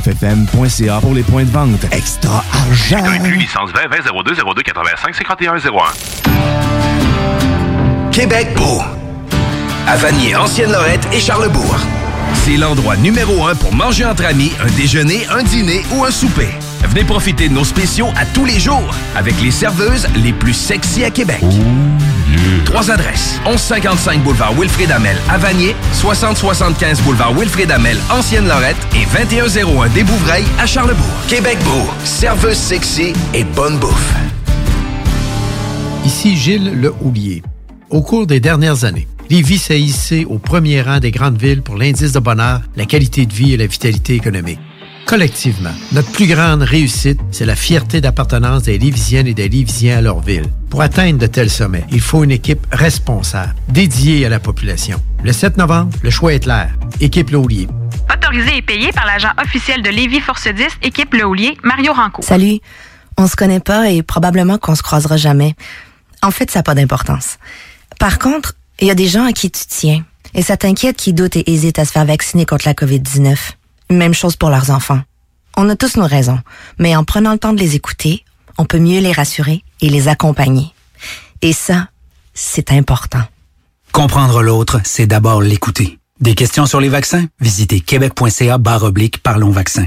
969fm.ca pour les points de vente. Extra argent! Inclus licence 20 20 02 02 85 51 01. Québec beau. À Vanier, Ancienne-Lorette et Charlebourg. C'est l'endroit numéro un pour manger entre amis, un déjeuner, un dîner ou un souper. Venez profiter de nos spéciaux à tous les jours avec les serveuses les plus sexy à Québec. Trois adresses. 1155 boulevard Wilfrid Amel à Vanier, 6075 boulevard Wilfrid Amel, Ancienne Lorette et 2101 des Bouvrailles à Charlebourg. Québec Beau, serveuse sexy et bonne bouffe. Ici Gilles Le Houlier. Au cours des dernières années, Lévis s'est hissé au premier rang des grandes villes pour l'indice de bonheur, la qualité de vie et la vitalité économique. Collectivement, notre plus grande réussite, c'est la fierté d'appartenance des Lévisiennes et des Lévisiens à leur ville. Pour atteindre de tels sommets, il faut une équipe responsable, dédiée à la population. Le 7 novembre, le choix est clair. Équipe Le Houlier. Autorisé et payé par l'agent officiel de Lévis Force 10, équipe Le Houlier, Mario Ranco. Salut. On se connaît pas et probablement qu'on se croisera jamais. En fait, ça n'a pas d'importance. Par contre, il y a des gens à qui tu tiens. Et ça t'inquiète qui doutent et hésitent à se faire vacciner contre la COVID-19. Même chose pour leurs enfants. On a tous nos raisons, mais en prenant le temps de les écouter, on peut mieux les rassurer et les accompagner. Et ça, c'est important. Comprendre l'autre, c'est d'abord l'écouter. Des questions sur les vaccins? Visitez québec.ca barre oblique Parlons vaccins.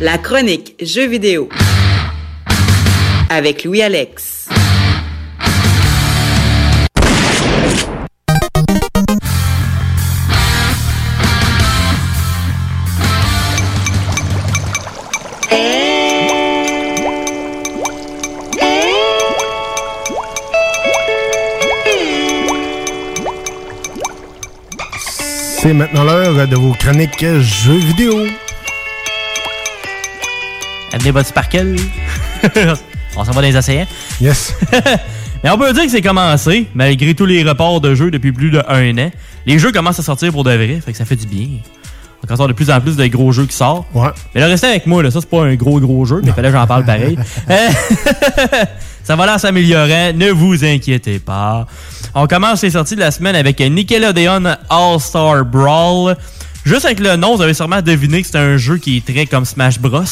La chronique Jeux vidéo avec Louis-Alex. C'est maintenant l'heure de vos chroniques jeux vidéo. Amenez votre sparkle. on s'en va dans les océans. Yes. Mais on peut dire que c'est commencé, malgré tous les reports de jeux depuis plus d'un an. Les jeux commencent à sortir pour de vrai, fait que ça fait du bien. On commence à avoir de plus en plus de gros jeux qui sortent. Ouais. Mais là, restez avec moi, là. Ça, c'est pas un gros, gros jeu, mais fallait que j'en parle pareil. Euh, ça va l'air s'améliorer, ne vous inquiétez pas. On commence les sorties de la semaine avec Nickelodeon All-Star Brawl. Juste avec le nom, vous avez sûrement deviné que c'est un jeu qui est très comme Smash Bros.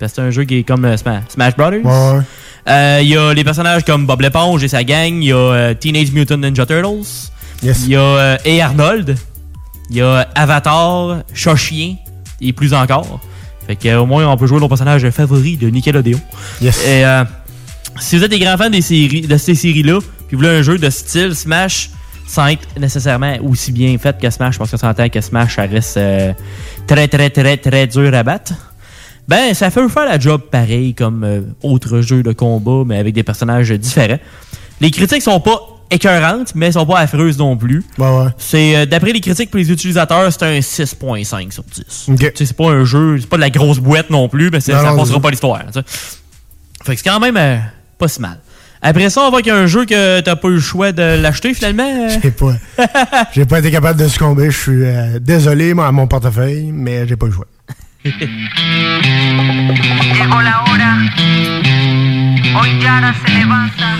Parce que c'est un jeu qui est comme euh, Sma- Smash Brothers. Ouais, ouais. Euh, Il y a les personnages comme Bob l'éponge et sa gang. Il y a euh, Teenage Mutant Ninja Turtles. Il y a euh, A. Arnold. Il y a Avatar, Chat-Chien et plus encore. Fait que, au moins, on peut jouer nos personnages favoris de Nickelodeon. Yes. Et, euh, si vous êtes des grands fans des séries, de ces séries-là, puis vous voulez un jeu de style Smash, sans être nécessairement aussi bien fait que Smash, parce qu'on s'entend que Smash, ça reste très, très, très, très dur à battre. Ben, ça fait faire la job pareil comme euh, autre jeu de combat, mais avec des personnages différents. Les critiques sont pas écœurantes, mais elles sont pas affreuses non plus. C'est euh, d'après les critiques pour les utilisateurs, c'est un 6.5 sur 10. Tu sais, C'est pas un jeu, c'est pas de la grosse boîte non plus, mais Non, ça passera pas l'histoire. Fait que c'est quand même euh, pas si mal. Après ça, on voit qu'il y a un jeu que t'as pas eu le choix de l'acheter finalement. euh. J'ai pas, j'ai pas été capable de succomber. Je suis euh, désolé moi, à mon portefeuille, mais j'ai pas eu le choix. Llegó la hora. Hoy Yara se levanta.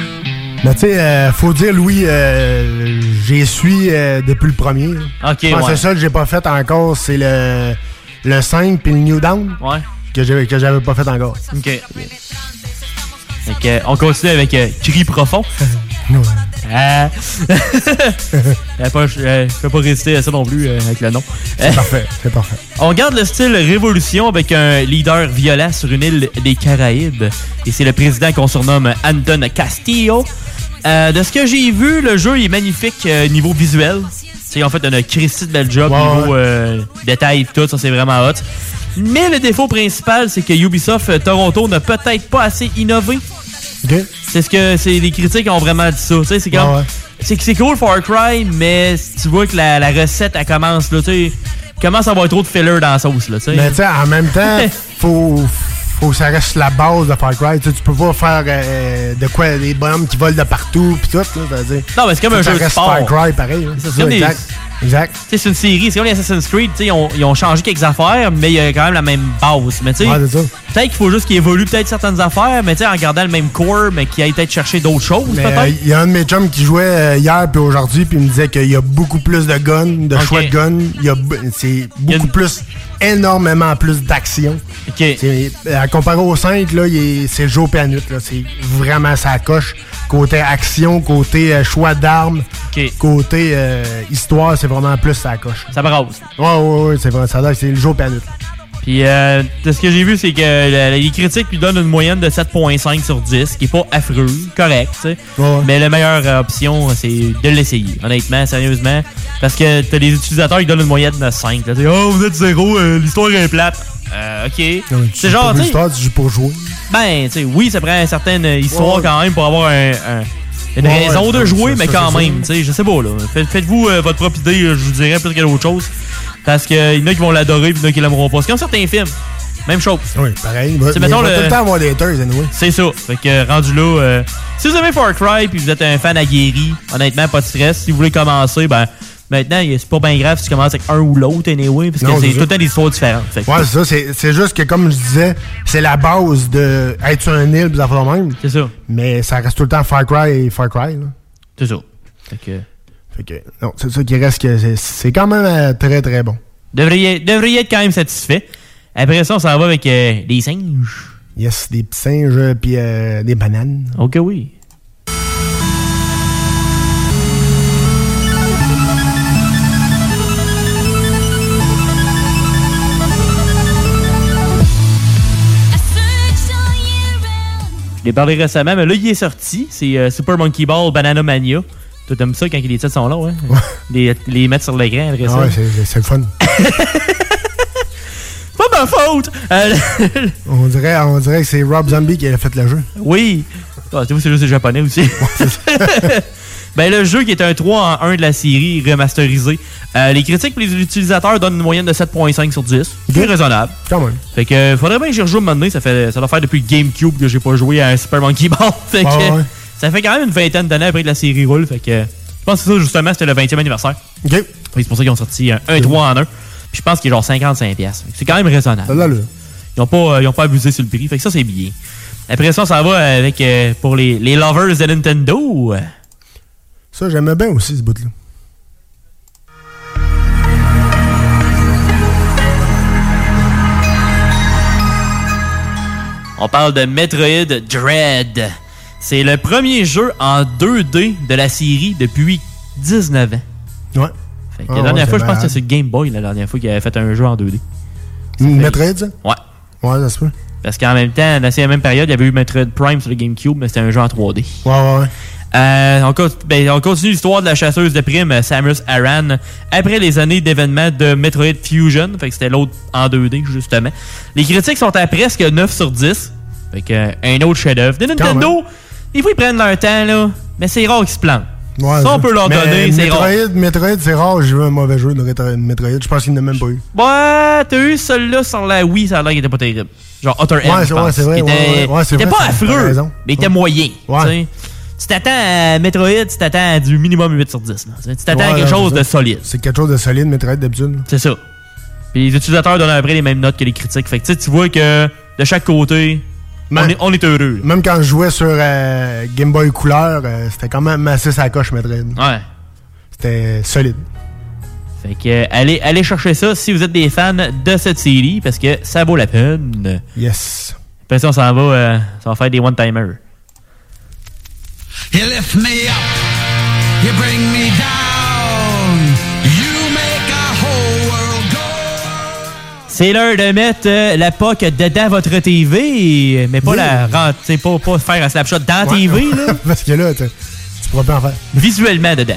Mais tu sais, euh, faut dire, Louis, euh, j'y suis euh, depuis le premier. là. Ok, Je pense que ouais. C'est ça que j'ai pas fait encore, c'est le, le 5 puis le New Down. Ouais. Que j'avais, que j'avais pas fait encore. Ok. Fait que, on continue avec euh, Cri profond. Ah. Euh, je peux pas résister à ça non plus euh, avec le nom. C'est parfait, c'est parfait. On garde le style révolution avec un leader violent sur une île des Caraïbes. Et c'est le président qu'on surnomme Anton Castillo. Euh, de ce que j'ai vu, le jeu est magnifique euh, niveau visuel. T'sais, en fait, on a Christy de bel job, niveau euh, détail et tout, ça c'est vraiment hot. Mais le défaut principal, c'est que Ubisoft Toronto n'a peut-être pas assez innové. C'est ce que c'est les critiques ont vraiment dit ça. Tu sais, C'est comme ouais. c'est que c'est cool Far Cry, mais tu vois que la, la recette elle commence là, tu sais, commence à avoir trop de filler dans la sauce là, tu sais. Mais tu sais, en même temps, faut, faut que ça reste la base de Far Cry. Tu peux pas faire euh, de quoi des bombes qui volent de partout pis tout. Là, Non, mais c'est comme un jeu de sport. Far Cry pareil. hein. C'est ça, comme des, exact. C'est une série, c'est comme les Assassin's Creed, ils ont, ils ont changé quelques affaires, mais il y a quand même la même base. Mais tu sais, Ouais, c'est ça. peut-être qu'il faut juste qu'ils évoluent peut-être certaines affaires, mais tu sais, en gardant le même core, mais qu'ils aillent peut-être chercher d'autres choses, euh, peut-être. il y a un de mes chums qui jouait euh, hier puis aujourd'hui puis il me disait qu'il y a beaucoup plus de guns, de choix de guns. Il y a b- c'est beaucoup plus, énormément plus d'action. C'est- À comparer au 5, là, il est- c'est le jour et nuit. C'est vraiment sa coche. Côté action, côté euh, choix d'armes, côté euh, histoire, c'est vraiment plus sa coche. Ça brasse. Ouais, ouais, ouais, c'est vrai. Ça c'est le jour et. Puis, euh, de ce que j'ai vu, c'est que les critiques lui donnent une moyenne de 7.5 sur 10, qui est pas affreux, correct, tu sais. Mais la meilleure euh, option, c'est de l'essayer, honnêtement, sérieusement. Parce que t'as des utilisateurs qui donnent une moyenne de 5. Là, oh, vous êtes zéro, euh, l'histoire est plate. Euh, ok. C'est genre, pour tu sais, l'histoire, tu joues pour jouer. ben, tu sais, oui, ça prend une certaine euh, histoire Ouais. quand même pour avoir un- un- une Ouais, raison ouais, de ça, jouer, ça, mais ça, quand c'est même, tu sais, je sais pas, là. Faites- Faites-vous euh, votre propre idée, euh, je vous dirais, plus que d'autres choses. Parce qu'il y en a qui vont l'adorer, puis il y en a qui l'aimeront pas. C'est comme certains films. Même chose. Oui, pareil. C'est, le- tout le temps avoir des haters, anyway. C'est ça. Fait que rendu là, euh, si vous aimez Far Cry puis vous êtes un fan aguerri, honnêtement, pas de stress. Si vous voulez commencer, ben maintenant, c'est pas bien grave si tu commences avec un ou l'autre, anyway, parce Non, que c'est tout le temps des histoires différentes. Fait Ouais, c'est ça. C'est, juste que, comme je disais, c'est la base de être sur un île, pis ça fait de même. C'est ça. Mais ça reste tout le temps Far Cry et Far Cry, là. C'est ça. Fait que... Fait que, non, c'est ça qui reste que c'est, quand même euh, très, très bon. Devriez, devriez être quand même satisfait. Après ça, on s'en va avec euh, des singes. Yes, des petits singes, puis euh, des bananes. Ok, oui. Je l'ai parlé récemment, mais là, il est sorti. C'est euh, Super Monkey Ball Banana Mania. Toi, t'aimes ça quand les titres sont longs, hein? Les, les mettre sur l'écran après Ah ça. ouais, c'est, le fun. Pas ma faute! Euh, on, dirait, on dirait que c'est Rob Zombie qui a fait le jeu. oui! Ah, c'est juste les japonais aussi. ben, le jeu qui est un 3 en 1 de la série remasterisé. Euh, les critiques pour les utilisateurs donnent une moyenne de 7.5 sur 10. C'est raisonnable. Quand même. Fait que euh, faudrait bien que j'y rejoue un moment donné. Ça, fait, ça doit faire depuis GameCube que j'ai pas joué à un Super Monkey Ball. Fait que, Ah ouais. Ça fait quand même une vingtaine d'années après que la série roule. Fait que je pense que ça, justement, c'était le 20e anniversaire. OK. Oui, c'est pour ça qu'ils ont sorti un, un 3 en 1. Puis je pense qu'il est genre 55$. piastres. Fait que C'est quand même raisonnable. Ça, là, là. Ils ont pas, euh, pas abusé sur le prix. Fait que ça, c'est bien. Après ça, ça va avec euh, pour les, les lovers de Nintendo. Ça, j'aimais bien aussi, ce bout-là. On parle de Metroid Dread. C'est le premier jeu en 2D de la série depuis 19 ans. Ouais. Fait que Ah la dernière ouais, fois, je pense que c'est Game Boy, la dernière fois qu'il avait fait un jeu en 2D. Metroid, ça? Ouais. Ouais, ça se peut. Parce qu'en même temps, dans la même période, il y avait eu Metroid Prime sur le GameCube, mais c'était un jeu en 3D. Ouais, ouais, ouais. Euh, on, co- ben, on continue l'histoire de la chasseuse de primes Samus Aran après les années d'événements de Metroid Fusion. Fait que c'était l'autre en 2D, justement. Les critiques sont à presque 9 sur 10. Fait que, euh, un autre chef-d'œuvre. De Nintendo, des fois, ils prennent leur temps, là. Mais c'est rare qu'ils se plantent. Ouais, ça, on peut leur Mais donner, c'est Metroid, rare. Metroid, c'est rare, j'ai vu un mauvais jeu de Metroid. Je pense qu'il n'a même pas eu. Ouais, t'as eu celui-là sur la Wii, ça a l'air qu'il était pas terrible. Genre Outer M, Ouais, je c'est- pense. ouais, c'est vrai, Il était, ouais, vrai, pas affreux, mais il était moyen. Ouais. tu t'attends à Metroid, tu t'attends à du minimum 8 sur 10. là. Tu t'attends à quelque chose de solide. C'est quelque chose de solide, Metroid, d'habitude. C'est ça. Puis les utilisateurs donnent après les mêmes notes que les critiques. Fait que tu vois que de chaque côté, on, est, on est heureux. Même quand je jouais sur euh, Game Boy couleur, euh, c'était quand même assez sa coche, Metroid. Ouais. C'était solide. Fait que euh, allez, allez chercher ça si vous êtes des fans de cette série parce que ça vaut la peine. Yes. Après ça, on s'en va, euh, ça va faire des one-timers. You lift me up, you bring me down, C'est l'heure de mettre euh, la POC dedans votre TV, mais pas la rent- tu sais, pas, pas faire un snapshot dans la Ouais. TV, là. Parce que là, tu pourras pas en faire. visuellement dedans.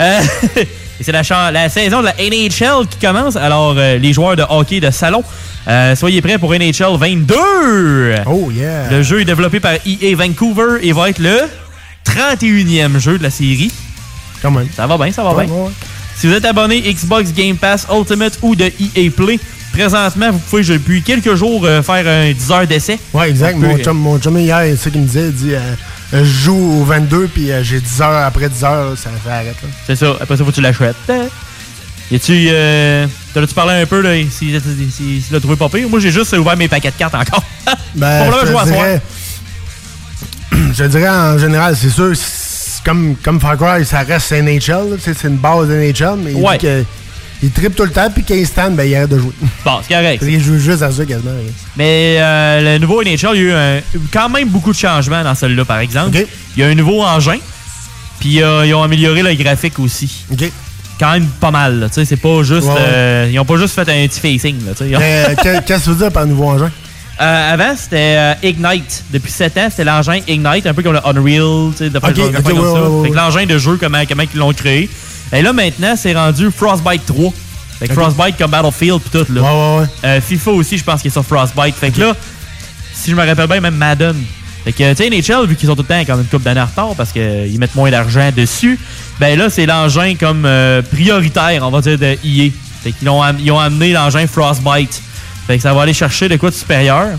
Euh, c'est la, la saison de la NHL qui commence. Alors, euh, les joueurs de hockey de salon, soyez prêts pour NHL 22. Oh, yeah. Le jeu est développé par EA Vancouver et va être le 31e jeu de la série. Quand même. Ça va bien, ça va bien. ouais. Si vous êtes abonné Xbox Game Pass Ultimate ou de EA Play, présentement, vous pouvez depuis quelques jours euh, faire un 10 heures d'essai. Ouais, exact. Mon chum, mon chum hier, c'est ça qu'il me disait. Il dit euh, euh, Je joue au 22, puis j'ai 10 heures après 10 heures, ça fait arrête. C'est ça. Après ça, faut que tu l'achètes. Y a-tu. Euh, T'as-tu parlé un peu, là, si, si, si, trouvé pas pire? Moi, j'ai juste ouvert mes paquets de cartes encore. Ben, Probablement je, jouer à soir. je dirais en général, c'est sûr, comme, comme Far Cry, ça reste NHL. tu C'est une base NHL, mais il dit que il trippe tout le temps, puis quand il stand, ben, il arrête de jouer. Bon, c'est correct. Il joue juste à ça quasiment. là. Mais euh, le nouveau NHL, il y a eu un- quand même beaucoup de changements dans celui-là, par exemple. Il y a un nouveau engin, puis euh, ils ont amélioré le graphique aussi. Quand même pas mal, là, tu sais, c'est pas juste... Ouais, ouais. euh, ils ont pas juste fait un petit facing, là, tu sais. Ils ont- Mais, euh, que- qu'est-ce que tu veux dire par nouveau engin? Euh, avant, c'était euh, Ignite. Depuis 7 ans, c'était l'engin Ignite, un peu comme le Unreal, tu sais, de faire Ok, ok, comme ouais, ça. ouais, ouais. Fait que l'engin de jeu, comment, comment ils l'ont créé. Et là, maintenant, c'est rendu Frostbite 3. Fait que. Frostbite comme Battlefield pis tout, là. Ouais, ouais, ouais. Euh, FIFA aussi, je pense qu'il est sur Frostbite. Fait que là, si je me rappelle bien, même Madden. Fait que, tu sais, NHL, vu qu'ils sont tout le temps comme une coupe d'années en retard parce qu'ils mettent moins d'argent dessus, ben là, c'est l'engin comme euh, prioritaire, on va dire, de EA. Fait qu'ils ont, am- ils ont amené l'engin Frostbite. Fait que ça va aller chercher de quoi de supérieur.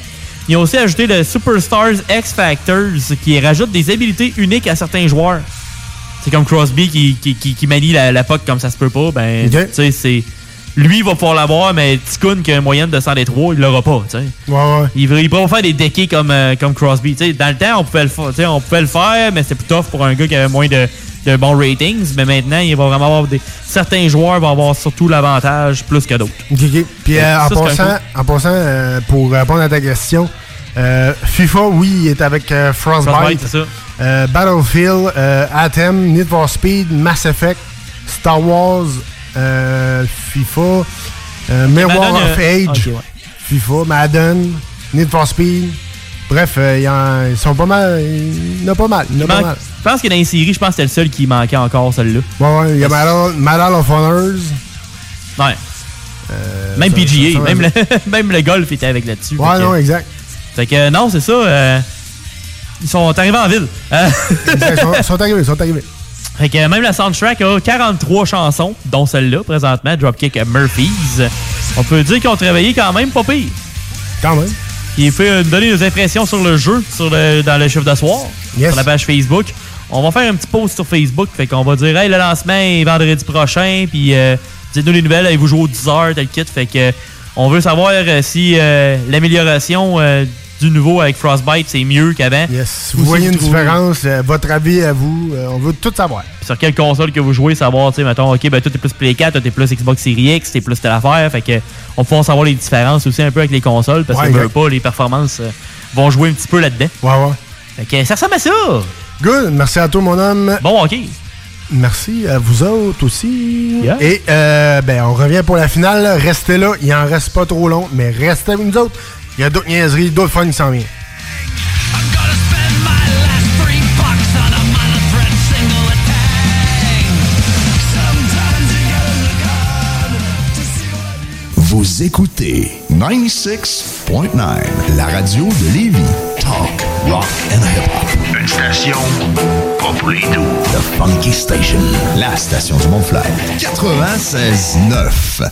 Ils ont aussi ajouté le Superstars X Factors qui rajoute des habilités uniques à certains joueurs. C'est comme Crosby qui, qui, qui, qui manie la, la comme ça se peut pas. Ben, Ok. tu sais, c'est. Lui, il va pouvoir l'avoir, mais Tikkun, qui a une moyenne de 103, il l'aura pas, tu sais. Ouais, ouais. Il, va- il pourra faire des deckés comme, euh, comme Crosby. Dans le temps, on pouvait, le on pouvait le faire, mais c'était plus tough pour un gars qui avait moins de, de bons ratings. Mais maintenant, il va vraiment avoir des. Certains joueurs vont avoir surtout l'avantage plus que d'autres. Ok, ok. Puis euh, en, c'est passant, en passant, euh, pour répondre à ta question, euh, FIFA, oui, il est avec euh, Frostbite. Ça. Euh, Battlefield, euh, Anthem, Need for Speed, Mass Effect, Star Wars, FIFA, Mirror Madden, of Age, ouais. FIFA, Madden, Need for Speed. Bref, il y en- ils sont pas mal. Il y en a pas mal. Il y en a Il pas manque- mal. Je pense que dans les séries, je pense que c'était le seul qui manquait encore, celui-là. Ouais, ouais, il y a Medal, Medal of Honors. Ouais. même ça- PGA, ça- ça- même, le, même le golf était avec là-dessus. Ouais, non, exact. Fait que non, c'est ça. euh, ils sont arrivés en ville. Euh, Ils sont, arrivés, ils sont arrivés. Fait que même la soundtrack a 43 chansons, dont celle-là présentement, Dropkick Murphys. On peut dire qu'ils ont travaillé quand même pas pire. Quand même. Il fait nous donner nos impressions sur le jeu sur le, dans le chiffre de soir, Yes. sur la page Facebook. On va faire un petit post sur Facebook, fait qu'on va dire hey, le lancement est vendredi prochain, puis euh, dites-nous les nouvelles, allez-vous jouer aux 10 heures, tel kit? Fait que on veut savoir euh, si euh, l'amélioration euh, du nouveau avec Frostbite c'est mieux qu'avant. Yes. Si vous voyez une différence, euh, votre avis à vous, euh, on veut tout savoir. Sur quelle console que vous jouez, savoir, tu sais, mettons, ok, ben toi t'es plus Play 4, toi t'es plus Xbox Series X, t'es plus telle affaire. Fait que on peut savoir les différences aussi un peu avec les consoles, parce Ouais, que veut pas, les performances euh, vont jouer un petit peu là-dedans. Ouais, ouais. Fait que ça ressemble à ça. Good. Merci à toi, mon homme. Bon, ok. Merci à vous autres aussi. Yeah. Et euh, ben, on revient pour la finale. Restez là. Il en reste pas trop long, mais restez avec nous autres. Il y a d'autres niaiseries, d'autres fun qui s'en viennent. Vous écoutez 96.9, la radio de Lévis. Talk, rock and hip-hop. Une station pas pour les doux. The Funky Station, la station du Mont-Flair. 96.9.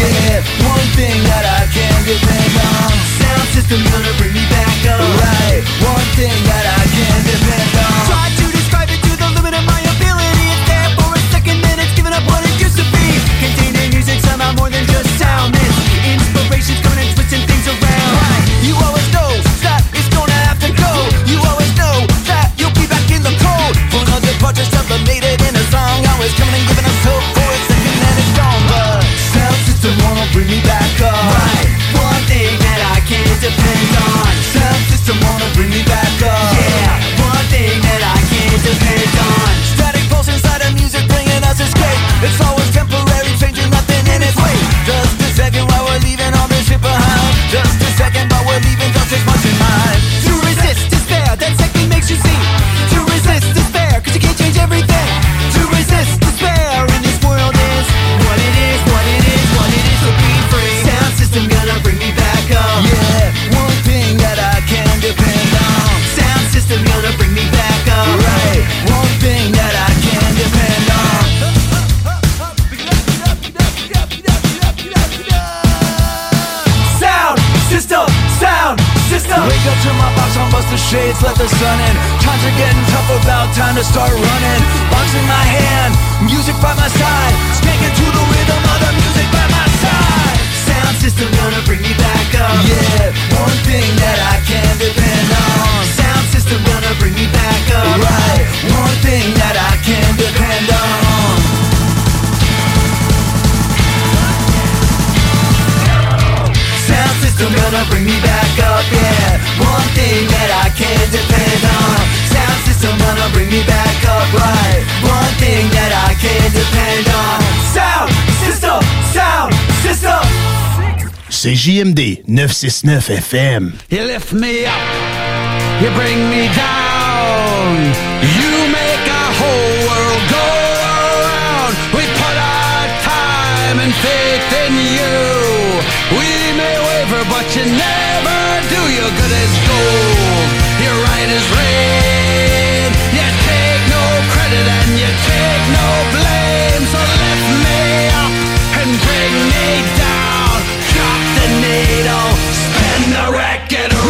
Yeah, one thing that I can depend on. Sound system gonna bring me back up. Right, one thing that I can depend on. Try to describe it to the limit of my ability. It's there for a second, then it's giving up what it used to be. Containing music somehow more than just sound. Wake up to my box, unbust the shades, let the sun in. Times are getting tough, about time to start running. Box in my hand, music by my side. Skanking to the rhythm of the music by my side. Sound system gonna bring me back up. Yeah, one thing that I can depend on. Sound system gonna bring me back up. Right, one thing that I can depend on. System gonna bring me back up, yeah. One thing that I can depend on. Sound system gonna bring me back up, right. One thing that I can depend on. Sound system, sound system. C'est JMD 969 FM. You lift me up, you bring me down. You make you never do. You're good as gold. You're right as rain. You take no credit and you take no blame. So lift me up and bring me down. Drop the needle, spin the record.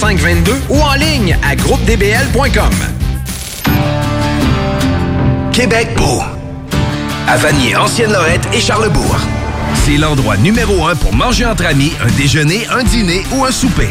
2522 ou en ligne à groupedbl.com. Québec beau. À Ancienne-Lorette et Charlebourg. C'est l'endroit numéro un pour manger entre amis, un déjeuner, un dîner ou un souper.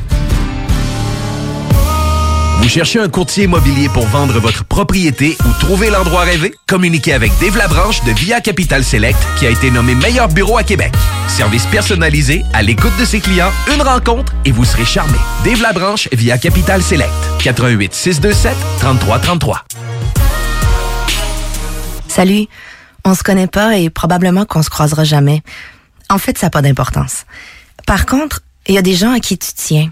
Vous cherchez un courtier immobilier pour vendre votre propriété ou trouver l'endroit rêvé? Communiquez avec Dave Labranche de Via Capital Select qui a été nommé meilleur bureau à Québec. Service personnalisé, à l'écoute de ses clients, une rencontre et vous serez charmé. Dave Labranche via Capital Select. 88 627 3333. Salut, on se connaît pas et probablement qu'on se croisera jamais. En fait, ça n'a pas d'importance. Par contre, il y a des gens à qui tu tiens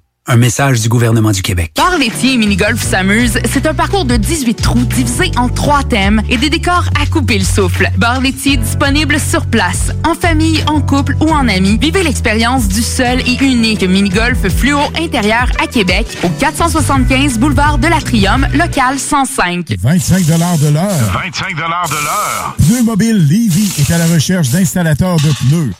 Un message du gouvernement du Québec. Bar laitier et mini-golf s'amuse, c'est un parcours de 18 trous divisé en trois thèmes et des décors à couper le souffle. Bar laitier disponible sur place, en famille, en couple ou en amis. Vivez l'expérience du seul et unique mini-golf fluo intérieur à Québec au 475 boulevard de l'Atrium, local 105. 25 de l'heure. 25 de l'heure. Pneu Mobile Levy est à la recherche d'installateurs de pneus.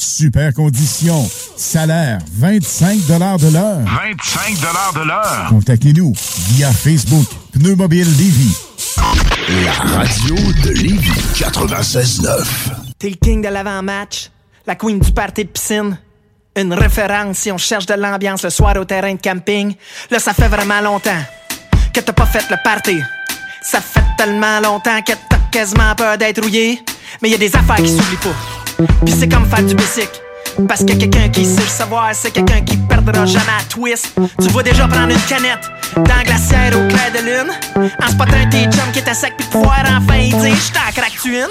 Super conditions. Salaire 25 de l'heure. 25 de l'heure. Contactez-nous via Facebook Pneu Mobile Levy. La radio de Lévis 96.9. T'es le king de l'avant-match, la queen du party de piscine. Une référence si on cherche de l'ambiance le soir au terrain de camping. Là, ça fait vraiment longtemps que t'as pas fait le party. Ça fait tellement longtemps que t'as quasiment peur d'être rouillé. Mais y a des affaires qui s'oublient pas. Puis c'est comme faire du basic. Parce que quelqu'un qui sait le savoir, c'est quelqu'un qui perdra jamais à twist. Tu vois déjà prendre une canette dans la glacière au clair de lune. En spotant tes chums qui étaient secs puis pouvoir enfin y dire J't'en craque-tu une?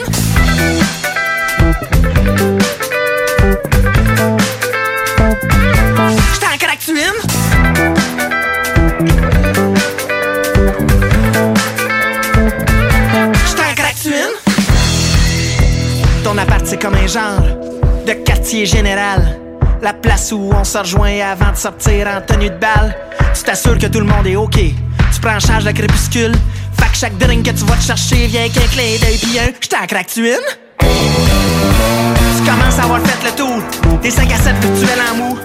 J't'en craque-tu une? Ton appart, c'est comme un genre de quartier général. La place où on se rejoint avant de sortir en tenue de balle. Tu t'assures que tout le monde est OK. Tu prends en charge le crépuscule. Fait que chaque drink que tu vas te chercher vient qu'un clin d'œil pis un. J't'en craque-tu une? Tu commences à avoir fait le tour des 5 à 7 virtuels en mou.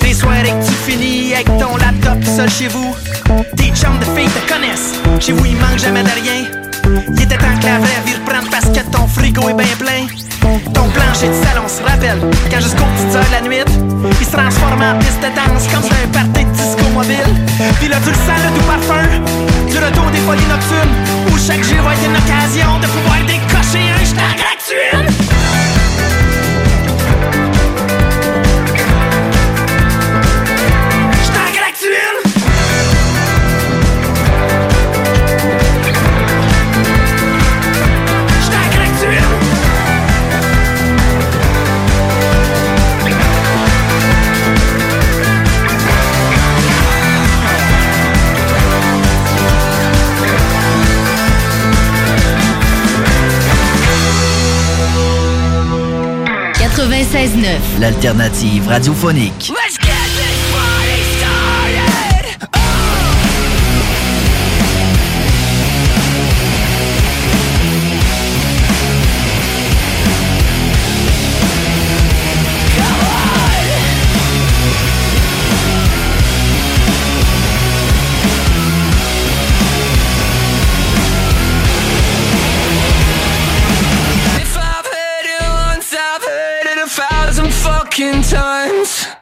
Des soirées que tu finis avec ton laptop seul chez vous. Tes chums de filles te connaissent. Chez vous, il manque jamais de rien. Il était temps que la veuve y reprenne parce que ton frigo est bien plein. Ton plancher de salon se rappelle quand jusqu'au petit heures la nuit, il se transforme en piste de danse comme sur un party de disco mobile. Puis là, tu le sens le doux parfum du retour des folies nocturnes où chaque jour est une occasion de pouvoir décocher un jetant gratuit. Gratuit! l'alternative radiophonique. fucking times.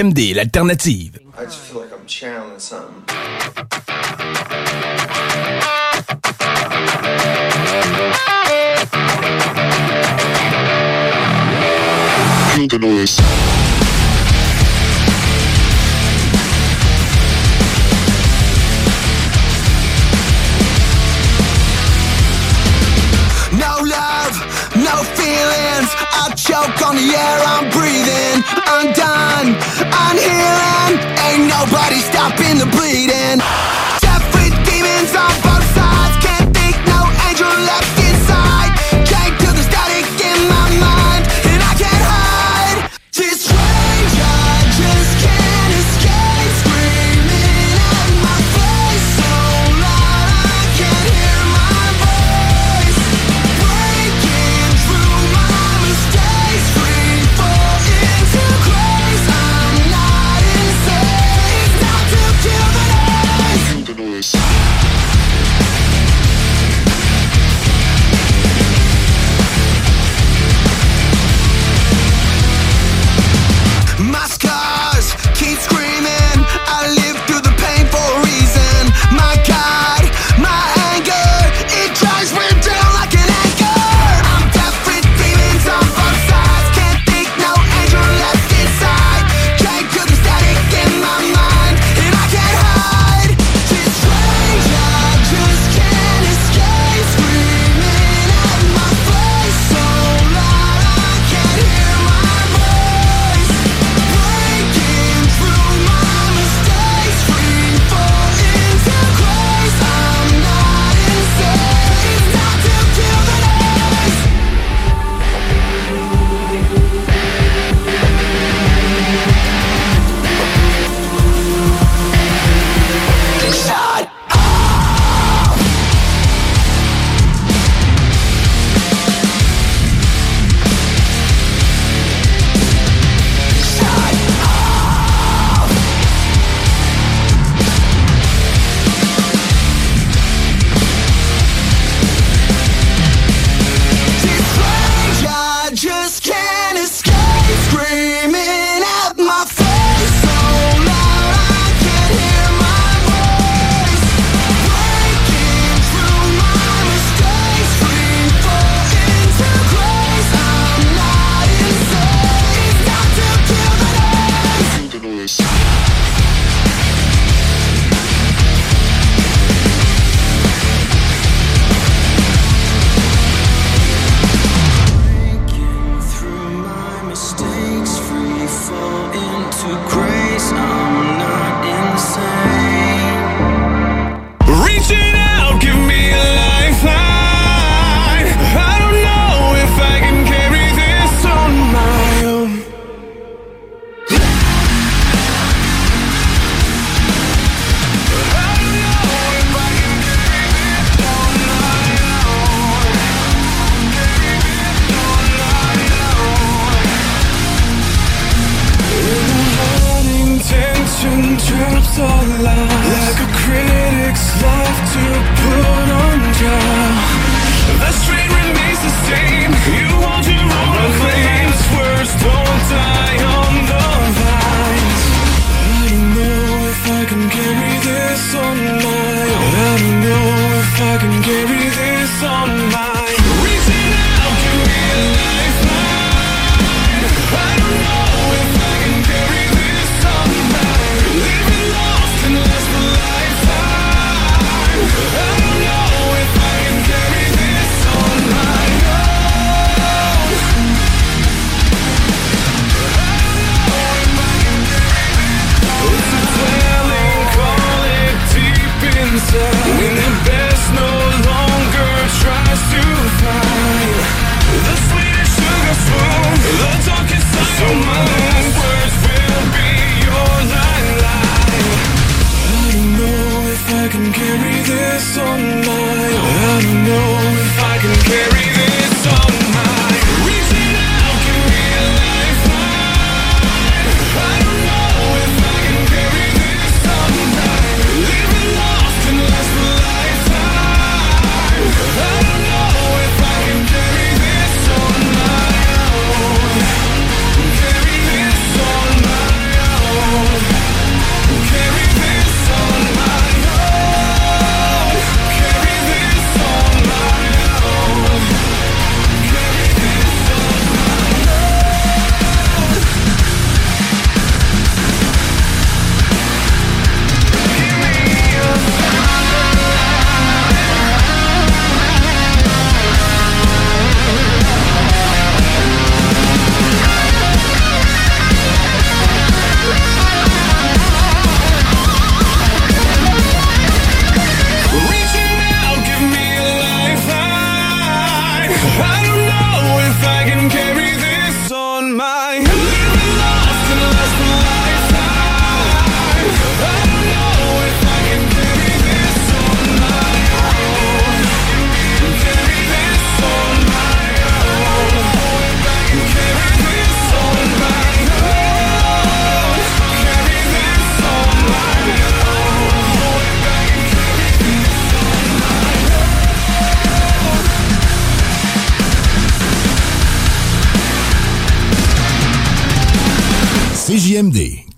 CJMD, l'alternative. the noise? No love, no feelings. I choke on the air body stopping the bleeding.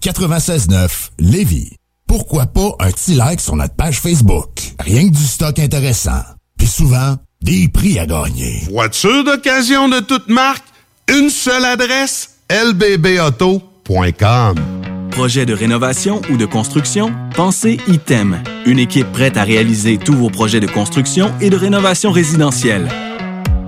96.9 Lévis. Pourquoi pas un petit like sur notre page Facebook? Rien que du stock intéressant. Puis souvent, des prix à gagner. Voiture d'occasion de toute marque, une seule adresse, lbbauto.com. Projet de rénovation ou de construction? Pensez ITEM, une équipe prête à réaliser tous vos projets de construction et de rénovation résidentielle.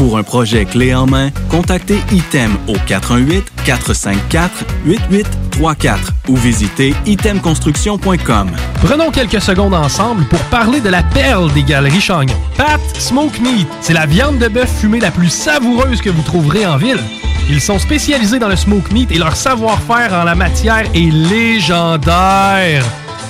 Pour un projet clé en main, contactez ITEM au 418-454-8834 ou visitez itemconstruction.com. Prenons quelques secondes ensemble pour parler de la perle des galeries Chagnon. Pat Smoke Meat, c'est la viande de bœuf fumée la plus savoureuse que vous trouverez en ville. Ils sont spécialisés dans le smoke meat et leur savoir-faire en la matière est légendaire.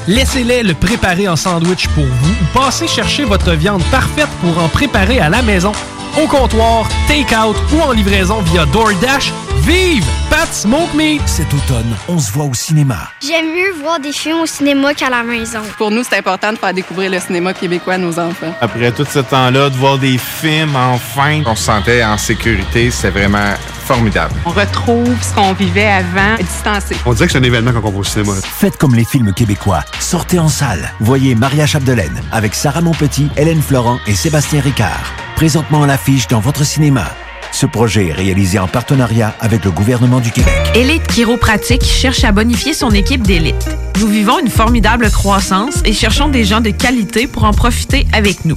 Laissez-les le préparer en sandwich pour vous ou passez chercher votre viande parfaite pour en préparer à la maison, au comptoir, take-out ou en livraison via DoorDash. Vive Pat Smoke Meat! Cet automne, on se voit au cinéma. J'aime mieux voir des films au cinéma qu'à la maison. Pour nous, c'est important de faire découvrir le cinéma québécois à nos enfants. Après tout ce temps-là, de voir des films, enfin, on se sentait en sécurité, c'est vraiment formidable. On retrouve ce qu'on vivait avant, distancé. On dirait que c'est un événement quand on va au cinéma. Faites comme les films québécois. Sortez en salle. Voyez Maria Chapdelaine avec Sarah Monpetit, Hélène Florent et Sébastien Ricard. Présentement à l'affiche dans votre cinéma. Ce projet est réalisé en partenariat avec le gouvernement du Québec. Élite Chiropratique cherche à bonifier son équipe d'élite. Nous vivons une formidable croissance et cherchons des gens de qualité pour en profiter avec nous.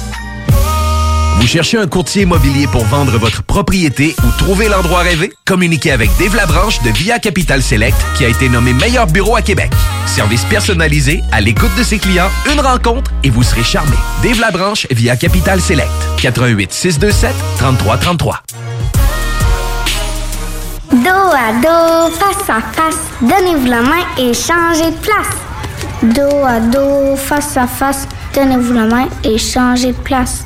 Vous cherchez un courtier immobilier pour vendre votre propriété ou trouver l'endroit rêvé? Communiquez avec Dave Labranche de Via Capital Select qui a été nommé meilleur bureau à Québec. Service personnalisé, à l'écoute de ses clients, une rencontre et vous serez charmé. Dave Labranche via Capital Select. 88 627 3333. Dos à dos, face à face, donnez-vous la main et changez de place. Dos à dos, face à face, donnez-vous la main et changez de place.